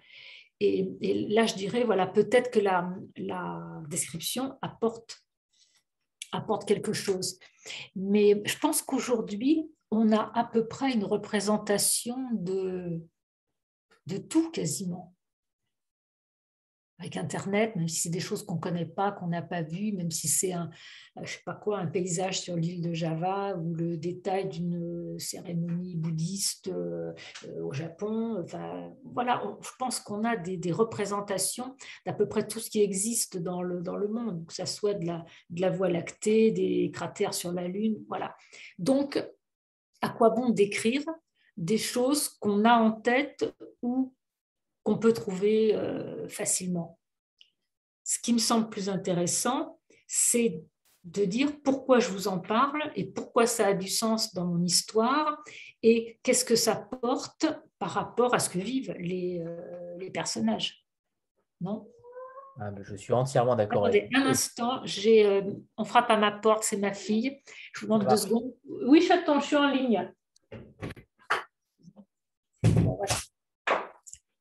Et, là, je dirais, voilà, peut-être que la, la description apporte, apporte quelque chose. Mais je pense qu'aujourd'hui, on a à peu près une représentation de, de tout quasiment avec Internet, même si c'est des choses qu'on ne connaît pas, qu'on n'a pas vues, même si c'est un, un paysage sur l'île de Java ou le détail d'une cérémonie bouddhiste euh, au Japon. Enfin, voilà, je pense qu'on a des, représentations d'à peu près tout ce qui existe dans le, dans le monde, que ce soit de la, de la Voie lactée, des cratères sur la Lune, voilà. Donc, à quoi bon décrire des choses qu'on a en tête ou qu'on peut trouver euh, facilement. Ce qui me semble plus intéressant, c'est de dire pourquoi je vous en parle et pourquoi ça a du sens dans mon histoire et qu'est-ce que ça porte par rapport à ce que vivent les, euh, personnages. Non? Ah, je suis entièrement d'accord avec Un instant, j'ai, euh, on frappe à ma porte, c'est ma fille. Je vous demande deux secondes. Oui, chaton, je suis en ligne.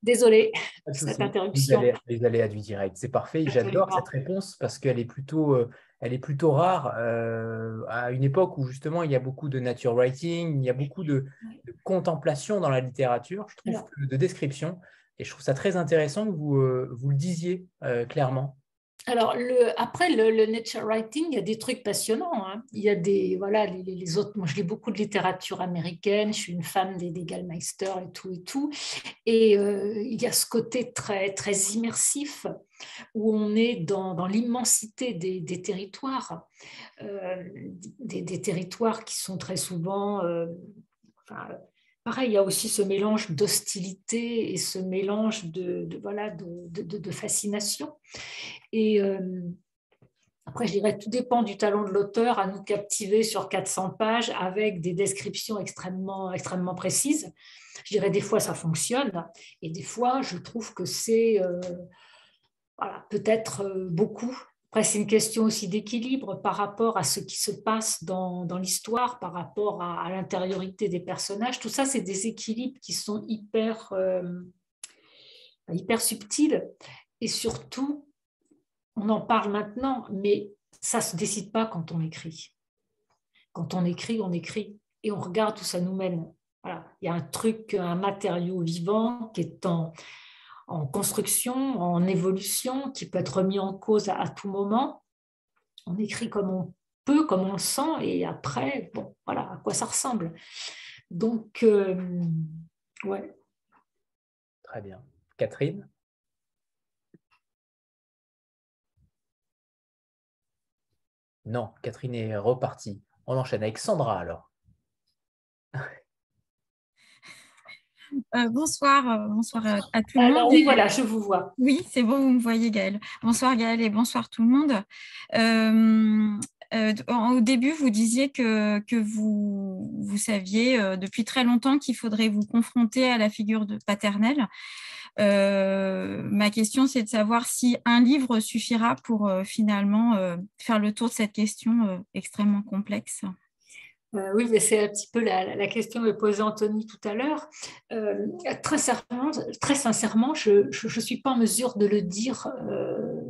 Désolée cette interruption. Les aléas du direct, c'est parfait. J'adore cette réponse parce qu'elle est plutôt, euh, elle est plutôt rare euh, à une époque où justement il y a beaucoup de nature writing, il y a beaucoup de, contemplation dans la littérature, je trouve, de description. Et je trouve ça très intéressant que vous, euh, vous le disiez clairement. Alors, après le, nature writing, il y a des trucs passionnants. Hein. Il y a des, voilà, les, autres. Moi, je lis beaucoup de littérature américaine. Je suis une fan des, des Gallmeister et tout et tout. Et euh, il y a ce côté très, très immersif où on est dans, dans l'immensité des, territoires, euh, des, territoires qui sont très souvent. Euh, pareil, il y a aussi ce mélange d'hostilité et ce mélange de, voilà, de, fascination. Et euh, après, je dirais, tout dépend du talent de l'auteur à nous captiver sur 400 pages avec des descriptions extrêmement, extrêmement précises. Je dirais, des fois, ça fonctionne et des fois, je trouve que c'est euh, voilà, peut-être euh, beaucoup après, c'est une question aussi d'équilibre par rapport à ce qui se passe dans, dans l'histoire, par rapport à, l'intériorité des personnages. Tout ça, c'est des équilibres qui sont hyper, euh, hyper subtils. Et surtout, on en parle maintenant, mais ça ne se décide pas quand on écrit. Quand on écrit, on écrit et on regarde où ça nous mène. Voilà. Il y a un truc, un matériau vivant qui est en, en construction, en évolution, qui peut être mis en cause à, tout moment. On écrit comme on peu comme on le sent et après, bon, voilà à quoi ça ressemble. Donc, euh, ouais. Très bien. Catherine? Non, Catherine est repartie. On enchaîne avec Sandra alors. Euh, bonsoir, euh, bonsoir à, tout le monde. Oui, voilà, je vous vois. Oui, c'est bon, vous me voyez, Gaëlle. Bonsoir, Gaëlle, et bonsoir tout le monde. Euh, au début, vous disiez que, que vous, vous saviez depuis très longtemps qu'il faudrait vous confronter à la figure de paternelle. ma question, c'est de savoir si un livre suffira pour finalement faire le tour de cette question extrêmement complexe. Euh, oui, mais c'est un petit peu la, question que posée Anthony tout à l'heure. Euh, très, sincèrement, je ne suis pas en mesure de le dire euh,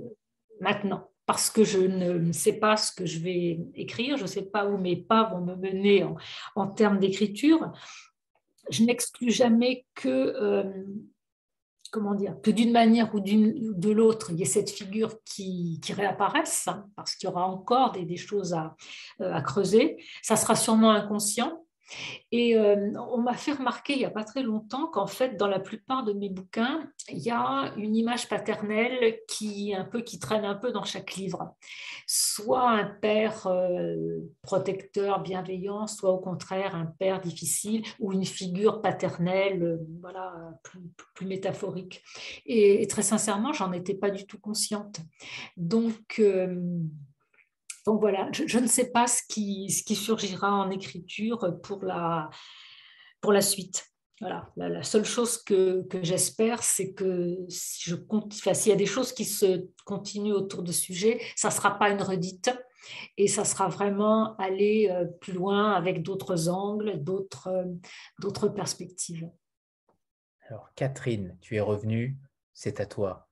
maintenant parce que je ne sais pas ce que je vais écrire, je ne sais pas où mes pas vont me mener en, en termes d'écriture. Je n'exclus jamais que comment dire, que d'une manière ou de l'autre, il y ait cette figure qui, réapparaisse, hein, parce qu'il y aura encore des, choses à, à, creuser. Ça sera sûrement inconscient, et euh, on m'a fait remarquer il n'y a pas très longtemps qu'en fait, dans la plupart de mes bouquins, il y a une image paternelle qui, un peu, qui traîne un peu dans chaque livre. Soit un père euh, protecteur, bienveillant, soit au contraire un père difficile ou une figure paternelle euh, voilà, plus, métaphorique. Et, et, très sincèrement, j'en étais pas du tout consciente. Donc, donc voilà, je, ne sais pas ce qui, ce qui, surgira en écriture pour la, pour la suite. Voilà, la, seule chose que, que j'espère, c'est que si je compte, s'il y a des choses qui se continuent autour de ce sujet, ça ne sera pas une redite et ça sera vraiment aller euh, plus loin avec d'autres angles, d'autres, euh, d'autres perspectives. Alors, Catherine, tu es revenue, c'est à toi.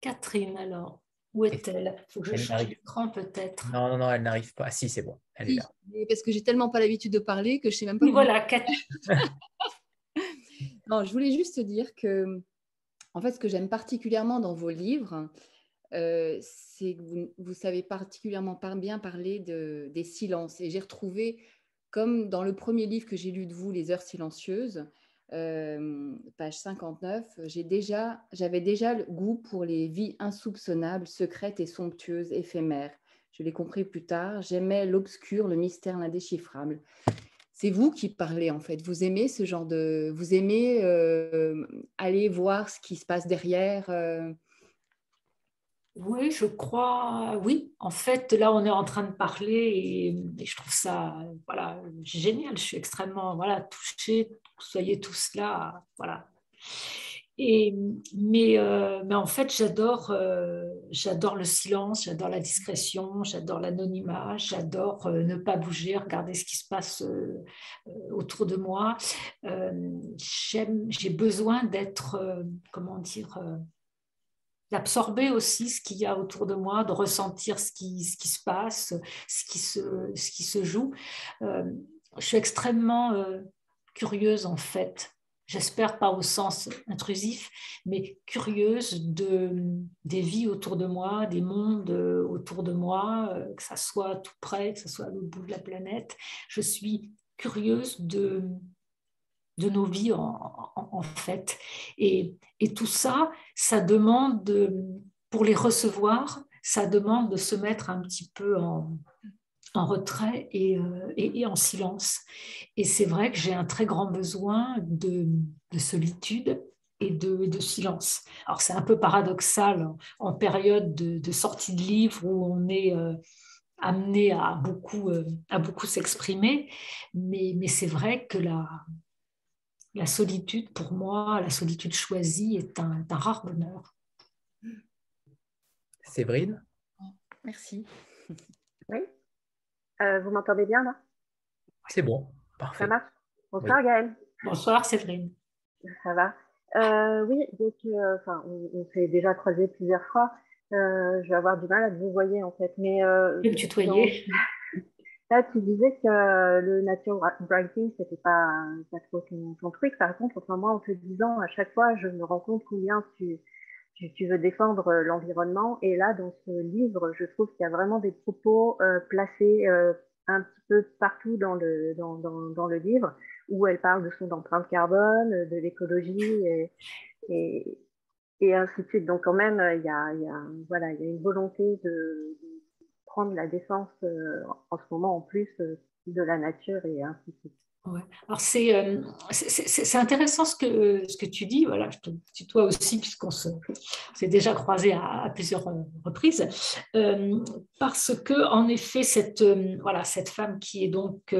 Catherine, alors. Où est-elle? Il faut que je change l'écran peut-être. Non, non, non, elle n'arrive pas. Ah, si, c'est bon, elle est là. Parce que j'ai tellement pas l'habitude de parler que je sais même pas. Oui, voilà, Catherine. [laughs] non, je voulais juste dire que, en fait, ce que j'aime particulièrement dans vos livres, euh, c'est que vous, savez particulièrement bien parler de, des silences. Et j'ai retrouvé, comme dans le premier livre que j'ai lu de vous, Les Heures silencieuses, page 59, j'ai déjà, j'avais déjà le goût pour les vies insoupçonnables, secrètes et somptueuses, éphémères. Je l'ai compris plus tard. J'aimais l'obscur, le mystère, l'indéchiffrable. C'est vous qui parlez en fait. Vous aimez ce genre de, vous aimez aller voir ce qui se passe derrière. Oui, je crois, oui. En fait, là, on est en train de parler et, je trouve ça voilà, génial. Je suis extrêmement voilà, touchée soyez tous là. Voilà. Et, mais, euh, mais en fait, j'adore, euh, j'adore le silence, j'adore la discrétion, j'adore l'anonymat, j'adore euh, ne pas bouger, regarder ce qui se passe autour de moi. j'ai besoin d'être, comment dire, d'absorber aussi ce qu'il y a autour de moi, de ressentir ce qui, ce qui se passe, ce qui se, ce qui se joue. Euh, je suis extrêmement euh, curieuse en fait. J'espère pas au sens intrusif, mais curieuse de, des vies autour de moi, des mondes euh, autour de moi, que ça soit tout près, que ce soit à l'autre bout de la planète. Je suis curieuse de, de nos vies en, fait. Et, tout ça, ça demande, pour les recevoir, ça demande de se mettre un petit peu en, retrait euh, et, en silence. Et c'est vrai que j'ai un très grand besoin de, solitude et de, silence. Alors c'est un peu paradoxal en, période de, sortie de livre où on est... Euh, amené à beaucoup, euh, à beaucoup s'exprimer, mais, mais c'est vrai que la, la solitude, pour moi, la solitude choisie est un, rare bonheur. Séverine? Merci. [laughs] Oui euh, Vous m'entendez bien là? C'est bon, parfait. Ça marche? Bonsoir Gaëlle. Bonsoir Séverine. Ça va? Euh, Oui, donc, euh, on, s'est déjà croisé plusieurs fois. je vais avoir du mal à vous voyer en fait. Mais, je vais tutoyer. Tu disais que euh, le nature writing, c'était pas, pas trop ton, truc. Par contre, enfin, moi, en te disant, à chaque fois, je me rends compte combien tu, veux défendre l'environnement. Et là, dans ce livre, je trouve qu'il y a vraiment des propos placés un petit peu partout dans le, dans, le livre, où elle parle de son empreinte carbone, de l'écologie et, ainsi de suite. Donc quand même, il y a, voilà, il y a une volonté de prendre la défense en ce moment en plus de la nature et ainsi de suite. Alors euh, c'est intéressant ce que, ce que tu dis, voilà, je te tutoie aussi puisqu'on s'est déjà croisé à, plusieurs euh, reprises, euh, parce que en effet cette, voilà, cette femme qui est donc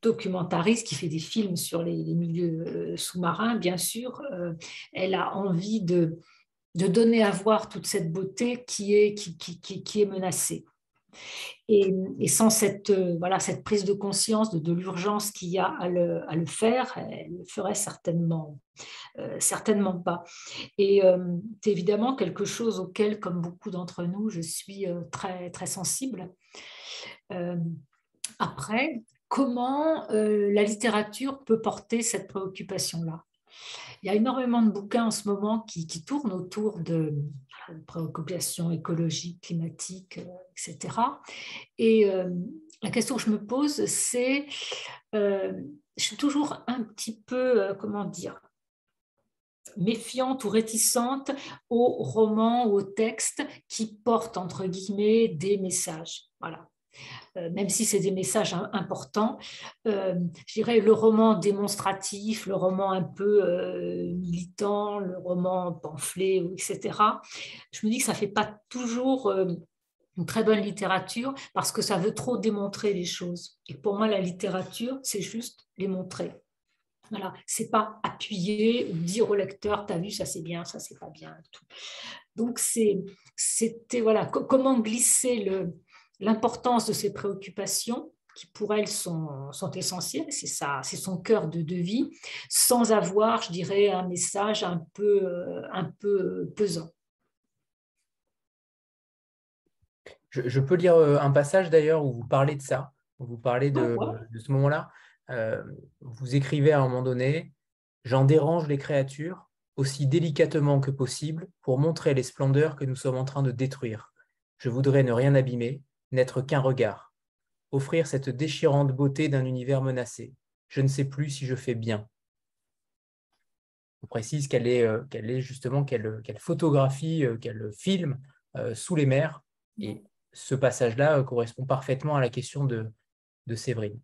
documentariste, qui fait des films sur les, milieux sous-marins, bien sûr, elle a envie de, de donner à voir toute cette beauté qui est, qui, est menacée. Et, sans cette, euh, voilà, cette prise de conscience de, l'urgence qu'il y a à le, à le, faire, elle ne le ferait certainement, euh, certainement pas. Et euh, c'est évidemment quelque chose auquel, comme beaucoup d'entre nous, je suis très, très sensible. après, comment la littérature peut porter cette préoccupation-là? Il y a énormément de bouquins en ce moment qui, tournent autour de préoccupations écologiques, climatiques, etc. Et euh, la question que je me pose, c'est, euh, je suis toujours un petit peu, euh, comment dire, méfiante ou réticente aux romans ou aux textes qui portent, entre guillemets, des messages. Voilà. Euh, même si c'est des messages importants. Euh, je dirais le roman démonstratif, le roman un peu euh, militant, le roman pamphlet, etc. Je me dis que ça ne fait pas toujours une très bonne littérature parce que ça veut trop démontrer les choses. Et pour moi, la littérature, c'est juste les montrer. Voilà, c'est pas appuyer ou dire au lecteur, t'as vu, ça c'est bien, ça c'est pas bien. Tout. Donc c'était voilà comment glisser le, l'importance de ces préoccupations qui pour elle sont, sont essentielles, c'est ça, c'est son cœur de, de, vie, sans avoir, je dirais, un message un peu, euh, un peu pesant. Je, peux lire euh, un passage d'ailleurs où vous parlez de ça, où vous parlez de, ah, de ce moment-là. Euh, vous écrivez à un moment donné, J'en dérange les créatures aussi délicatement que possible pour montrer les splendeurs que nous sommes en train de détruire. Je voudrais ne rien abîmer, n'être qu'un regard, offrir cette déchirante beauté d'un univers menacé. Je ne sais plus si je fais bien. On précise qu'elle est, euh, qu'elle est justement, qu'elle, photographie, euh, qu'elle filme euh, sous les mers. Et ce passage-là correspond parfaitement à la question de, de Séverine.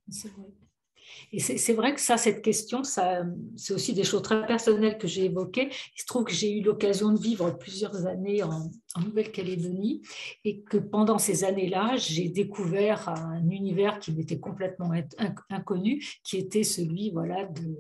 Et c'est vrai que ça, cette question, c'est aussi des choses très personnelles que j'ai évoquées. Il se trouve que j'ai eu l'occasion de vivre plusieurs années en, Nouvelle-Calédonie et que pendant ces années-là, j'ai découvert un univers qui m'était complètement inconnu, qui était celui voilà, de,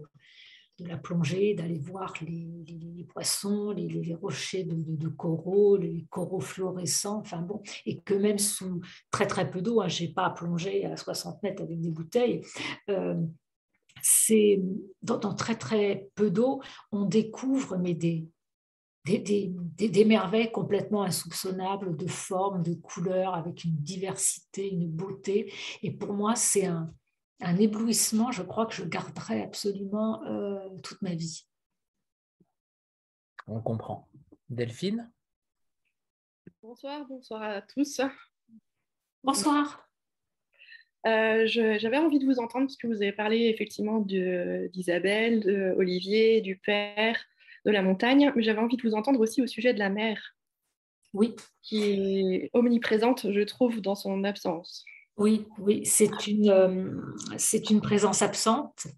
de la plongée, d'aller voir les, poissons, les, rochers de, coraux, les coraux fluorescents, enfin bon, et que même sous très très peu d'eau, hein, je n'ai pas à plonger à 60 mètres avec des bouteilles, euh, c'est dans, très très peu d'eau, on découvre mais des, des, des, merveilles complètement insoupçonnables de formes, de couleurs, avec une diversité, une beauté. Et pour moi, c'est un, un éblouissement, je crois que je garderai absolument euh, toute ma vie. On comprend. Delphine? Bonsoir, bonsoir à tous. Bonsoir. Euh, j'avais envie de vous entendre parce que vous avez parlé effectivement d'Isabelle, d'Olivier, du père, de la montagne, mais j'avais envie de vous entendre aussi au sujet de la mer. Oui. Qui est omniprésente, je trouve, dans son absence. Oui, oui, c'est une, euh, c'est une présence absente,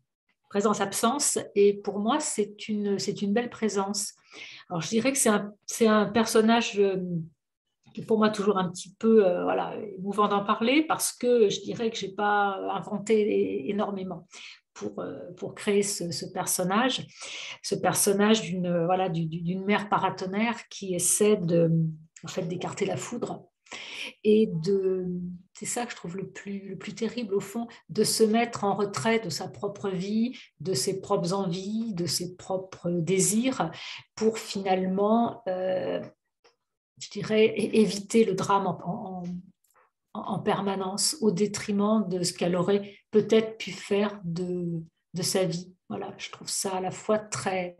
présence-absence, et pour moi, c'est une, c'est une belle présence. Alors, je dirais que c'est un, c'est un personnage euh, qui pour moi toujours un petit peu euh, voilà, émouvant d'en parler, parce que je dirais que je n'ai pas inventé énormément. Pour, pour créer ce, personnage, ce personnage d'une voilà, d'une mère paratonnerre qui essaie de, en fait, d'écarter la foudre et de, c'est ça que je trouve le plus, le plus terrible au fond, de se mettre en retrait de sa propre vie, de ses propres envies, de ses propres désirs, pour finalement, euh, je dirais, éviter le drame en, en, permanence, au détriment de ce qu'elle aurait peut-être pu faire de, de sa vie. Voilà, je trouve ça à la fois très,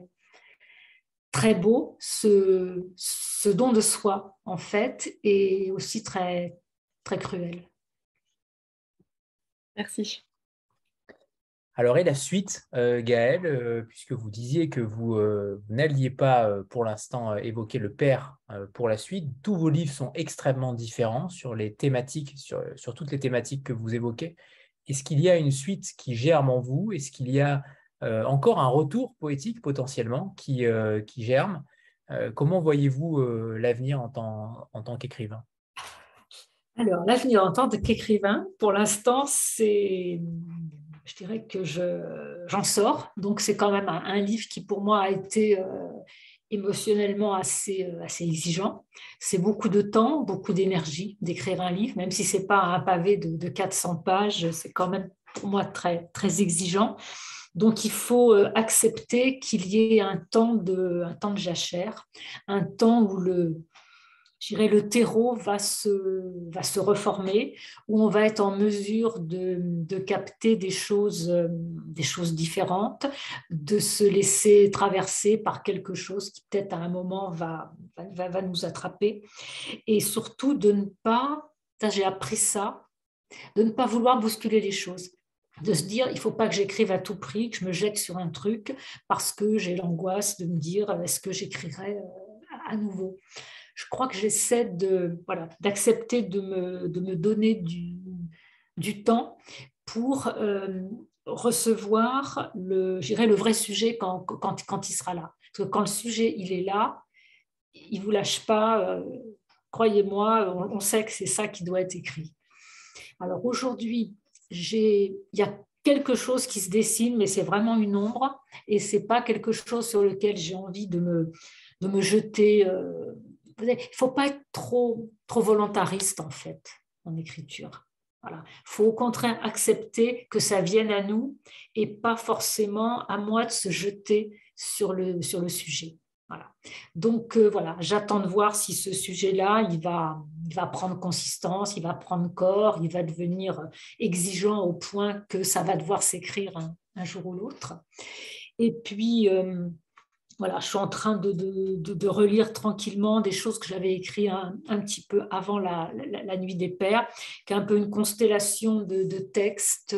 très beau, ce, ce don de soi, en fait, et aussi très, très cruel. Merci. Alors, et la suite, euh, Gaël, euh, puisque vous disiez que vous, euh, n'alliez pas pour l'instant évoquer le père pour la suite, tous vos livres sont extrêmement différents sur les thématiques, sur, sur toutes les thématiques que vous évoquez. Est-ce qu'il y a une suite qui germe en vous? Est-ce qu'il y a encore un retour poétique potentiellement qui, qui germe? Comment voyez-vous l'avenir en tant, en tant qu'écrivain? Alors, l'avenir en tant qu'écrivain, pour l'instant, c'est je dirais que j'en sors. Donc, c'est quand même un, livre qui, pour moi, a été euh, émotionnellement assez, euh, assez exigeant. C'est beaucoup de temps, beaucoup d'énergie d'écrire un livre, même si ce n'est pas un pavé de, de 400 pages, c'est quand même pour moi très, très exigeant. Donc, il faut euh, accepter qu'il y ait un temps de, un temps de jachère, un temps où le, le terreau va se, va se reformer, où on va être en mesure de, de capter des choses, euh, des choses différentes, de se laisser traverser par quelque chose qui peut-être à un moment va, va, va nous attraper, et surtout de ne pas, j'ai appris ça, de ne pas vouloir bousculer les choses. De se dire il faut pas que j'écrive à tout prix, que je me jette sur un truc parce que j'ai l'angoisse de me dire est-ce que j'écrirai euh, à nouveau? Je crois que j'essaie de, voilà, d'accepter de me, de me donner du, du temps pour euh, recevoir le, le vrai sujet quand, quand, quand, il sera là. Parce que quand le sujet il est là, il ne vous lâche pas. Euh, croyez-moi, on, sait que c'est ça qui doit être écrit. Alors aujourd'hui, il y a quelque chose qui se dessine, mais c'est vraiment une ombre et c'est pas quelque chose sur lequel j'ai envie de me, de me jeter. Euh, il ne faut pas être trop, trop volontariste en fait en écriture. Voilà. Il faut au contraire accepter que ça vienne à nous et pas forcément à moi de se jeter sur le, sur le sujet. Voilà. Donc euh, voilà, j'attends de voir si ce sujet-là, il va, il va prendre consistance, il va prendre corps, il va devenir exigeant au point que ça va devoir s'écrire un, jour ou l'autre. Et puis, euh, voilà, je suis en train de, relire tranquillement des choses que j'avais écrites un, petit peu avant la, Nuit des Pères, qui est un peu une constellation de, textes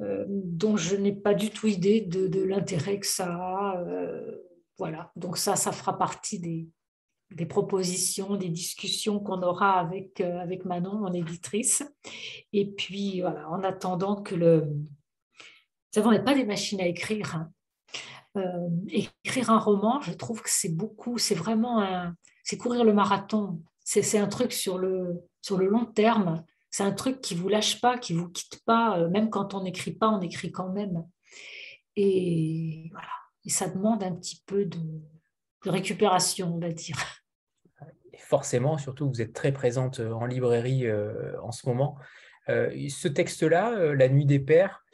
euh, dont je n'ai pas du tout idée de, l'intérêt que ça a. Euh, voilà, donc ça, ça fera partie des, propositions, des discussions qu'on aura avec, euh, avec Manon, mon éditrice. Et puis, voilà, en attendant que le... Nous n'avons pas des machines à écrire. Hein. Euh, écrire un roman, je trouve que c'est beaucoup, c'est vraiment un, c'est courir le marathon. C'est un truc sur le, sur le long terme. C'est un truc qui vous lâche pas, qui vous quitte pas. Euh, même quand on n'écrit pas, on écrit quand même. Et voilà. Et ça demande un petit peu de, récupération, on va dire. forcément, surtout, vous êtes très présente en librairie euh, en ce moment. ce texte-là, La Nuit des Pères,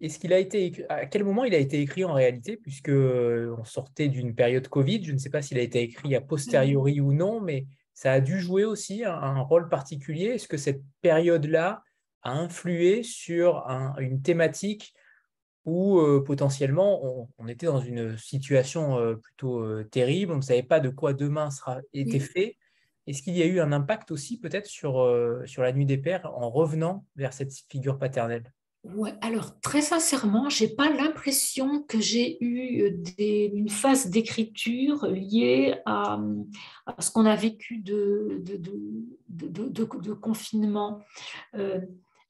est-ce qu'il a été à quel moment il a été écrit en réalité puisque euh, on sortait d'une période Covid je ne sais pas s'il a été écrit a posteriori ou non mais ça a dû jouer aussi un, rôle particulier. Est-ce que cette période-là a influé sur une thématique où euh, potentiellement on, était dans une situation euh, plutôt terrible on ne savait pas de quoi demain sera était fait? Est-ce qu'il y a eu un impact aussi peut-être sur, sur la nuit des pères en revenant vers cette figure paternelle? Ouais, alors très sincèrement, j'ai pas l'impression que j'ai eu euh, une phase d'écriture liée à, ce qu'on a vécu de, de, confinement. Euh,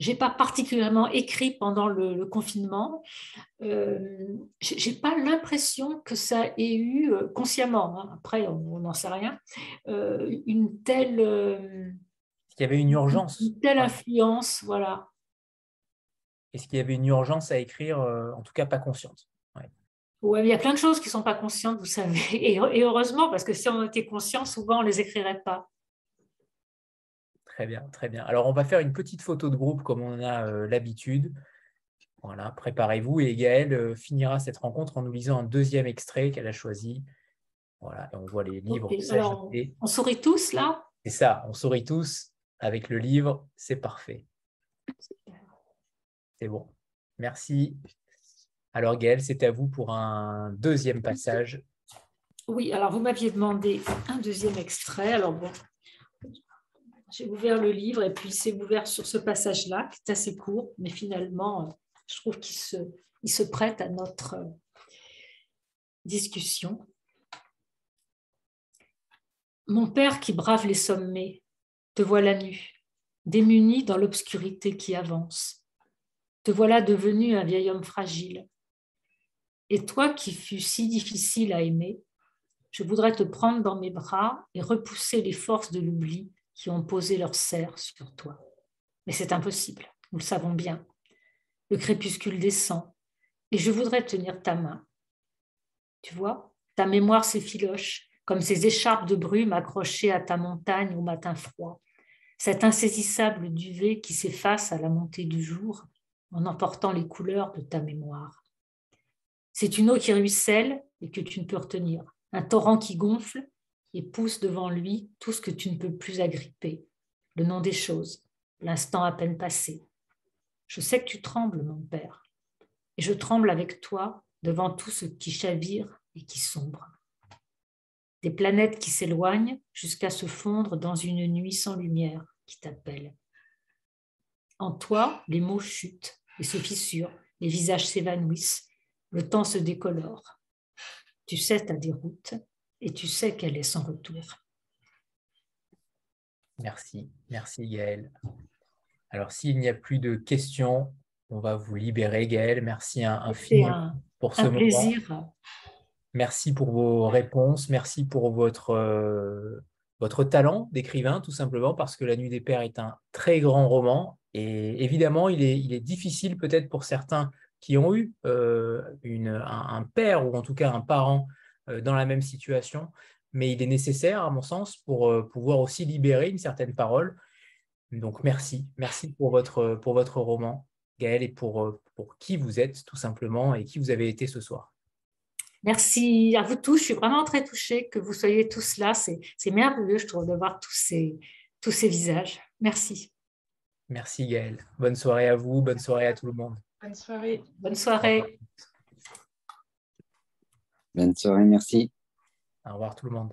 j'ai pas particulièrement écrit pendant le, confinement. Euh, j'ai pas l'impression que ça ait eu euh, consciemment. Hein, après, on n'en sait rien. une telle. Il y avait une urgence. Une telle influence, voilà. Est-ce qu'il y avait une urgence à écrire, euh, en tout cas pas consciente? Oui, il y a plein de choses qui ne sont pas conscientes, vous savez. [laughs] Et, heureusement, parce que si on était conscient, souvent on ne les écrirait pas. Très bien, très bien. Alors, on va faire une petite photo de groupe comme on a euh, l'habitude. Voilà, préparez-vous. Et Gaëlle euh, finira cette rencontre en nous lisant un deuxième extrait qu'elle a choisi. Voilà, et on voit les livres. on sourit tous là? C'est ça, on sourit tous avec le livre, c'est parfait. C'est bon. Merci. Alors Gaël, c'est à vous pour un deuxième passage Oui, alors vous m'aviez demandé un deuxième extrait. Alors bon, j'ai ouvert le livre et puis c'est ouvert sur ce passage-là, qui est assez court, mais finalement, je trouve qu'il se, se prête à notre discussion. Mon père qui brave les sommets, te voilà nu, démuni dans l'obscurité qui avance. Voilà devenu un vieil homme fragile. Et toi qui fus si difficile à aimer, je voudrais te prendre dans mes bras et repousser les forces de l'oubli qui ont posé leur serre sur toi. Mais c'est impossible, nous le savons bien. Le crépuscule descend et je voudrais tenir ta main. Tu vois, ta mémoire s'effiloche comme ces écharpes de brume accrochées à ta montagne au matin froid, cet insaisissable duvet qui s'efface à la montée du jour en emportant les couleurs de ta mémoire. C'est une eau qui ruisselle et que tu ne peux retenir, un torrent qui gonfle et pousse devant lui tout ce que tu ne peux plus agripper, le nom des choses, l'instant à peine passé. Je sais que tu trembles, mon père, et je tremble avec toi devant tout ce qui chavire et qui sombre des planètes qui s'éloignent jusqu'à se fondre dans une nuit sans lumière qui t'appelle. En toi, les mots chutent et se fissurent, les visages s'évanouissent, le temps se décolore. Tu sais ta déroute et tu sais qu'elle est sans retour. Merci, merci Gaël. Alors s'il n'y a plus de questions, on va vous libérer Gaël. Merci infiniment pour ce un plaisir. Merci pour vos réponses, merci pour votre, euh, votre talent d'écrivain, tout simplement, parce que La Nuit des Pères est un très grand roman. Et évidemment, il est, il est difficile peut-être pour certains qui ont eu euh, un, père ou en tout cas un parent euh, dans la même situation, mais il est nécessaire, à mon sens, pour pouvoir aussi libérer une certaine parole. Donc merci, merci pour votre, pour votre roman, Gaël, et pour, pour qui vous êtes, tout simplement, et qui vous avez été ce soir. Merci à vous tous. Je suis vraiment très touchée que vous soyez tous là. C'est merveilleux, je trouve, de voir tous ces, tous ces visages. Merci. Merci Gaëlle. Bonne soirée à vous. Bonne soirée à tout le monde. Bonne soirée. Bonne soirée. Bonne soirée, merci. Au revoir tout le monde.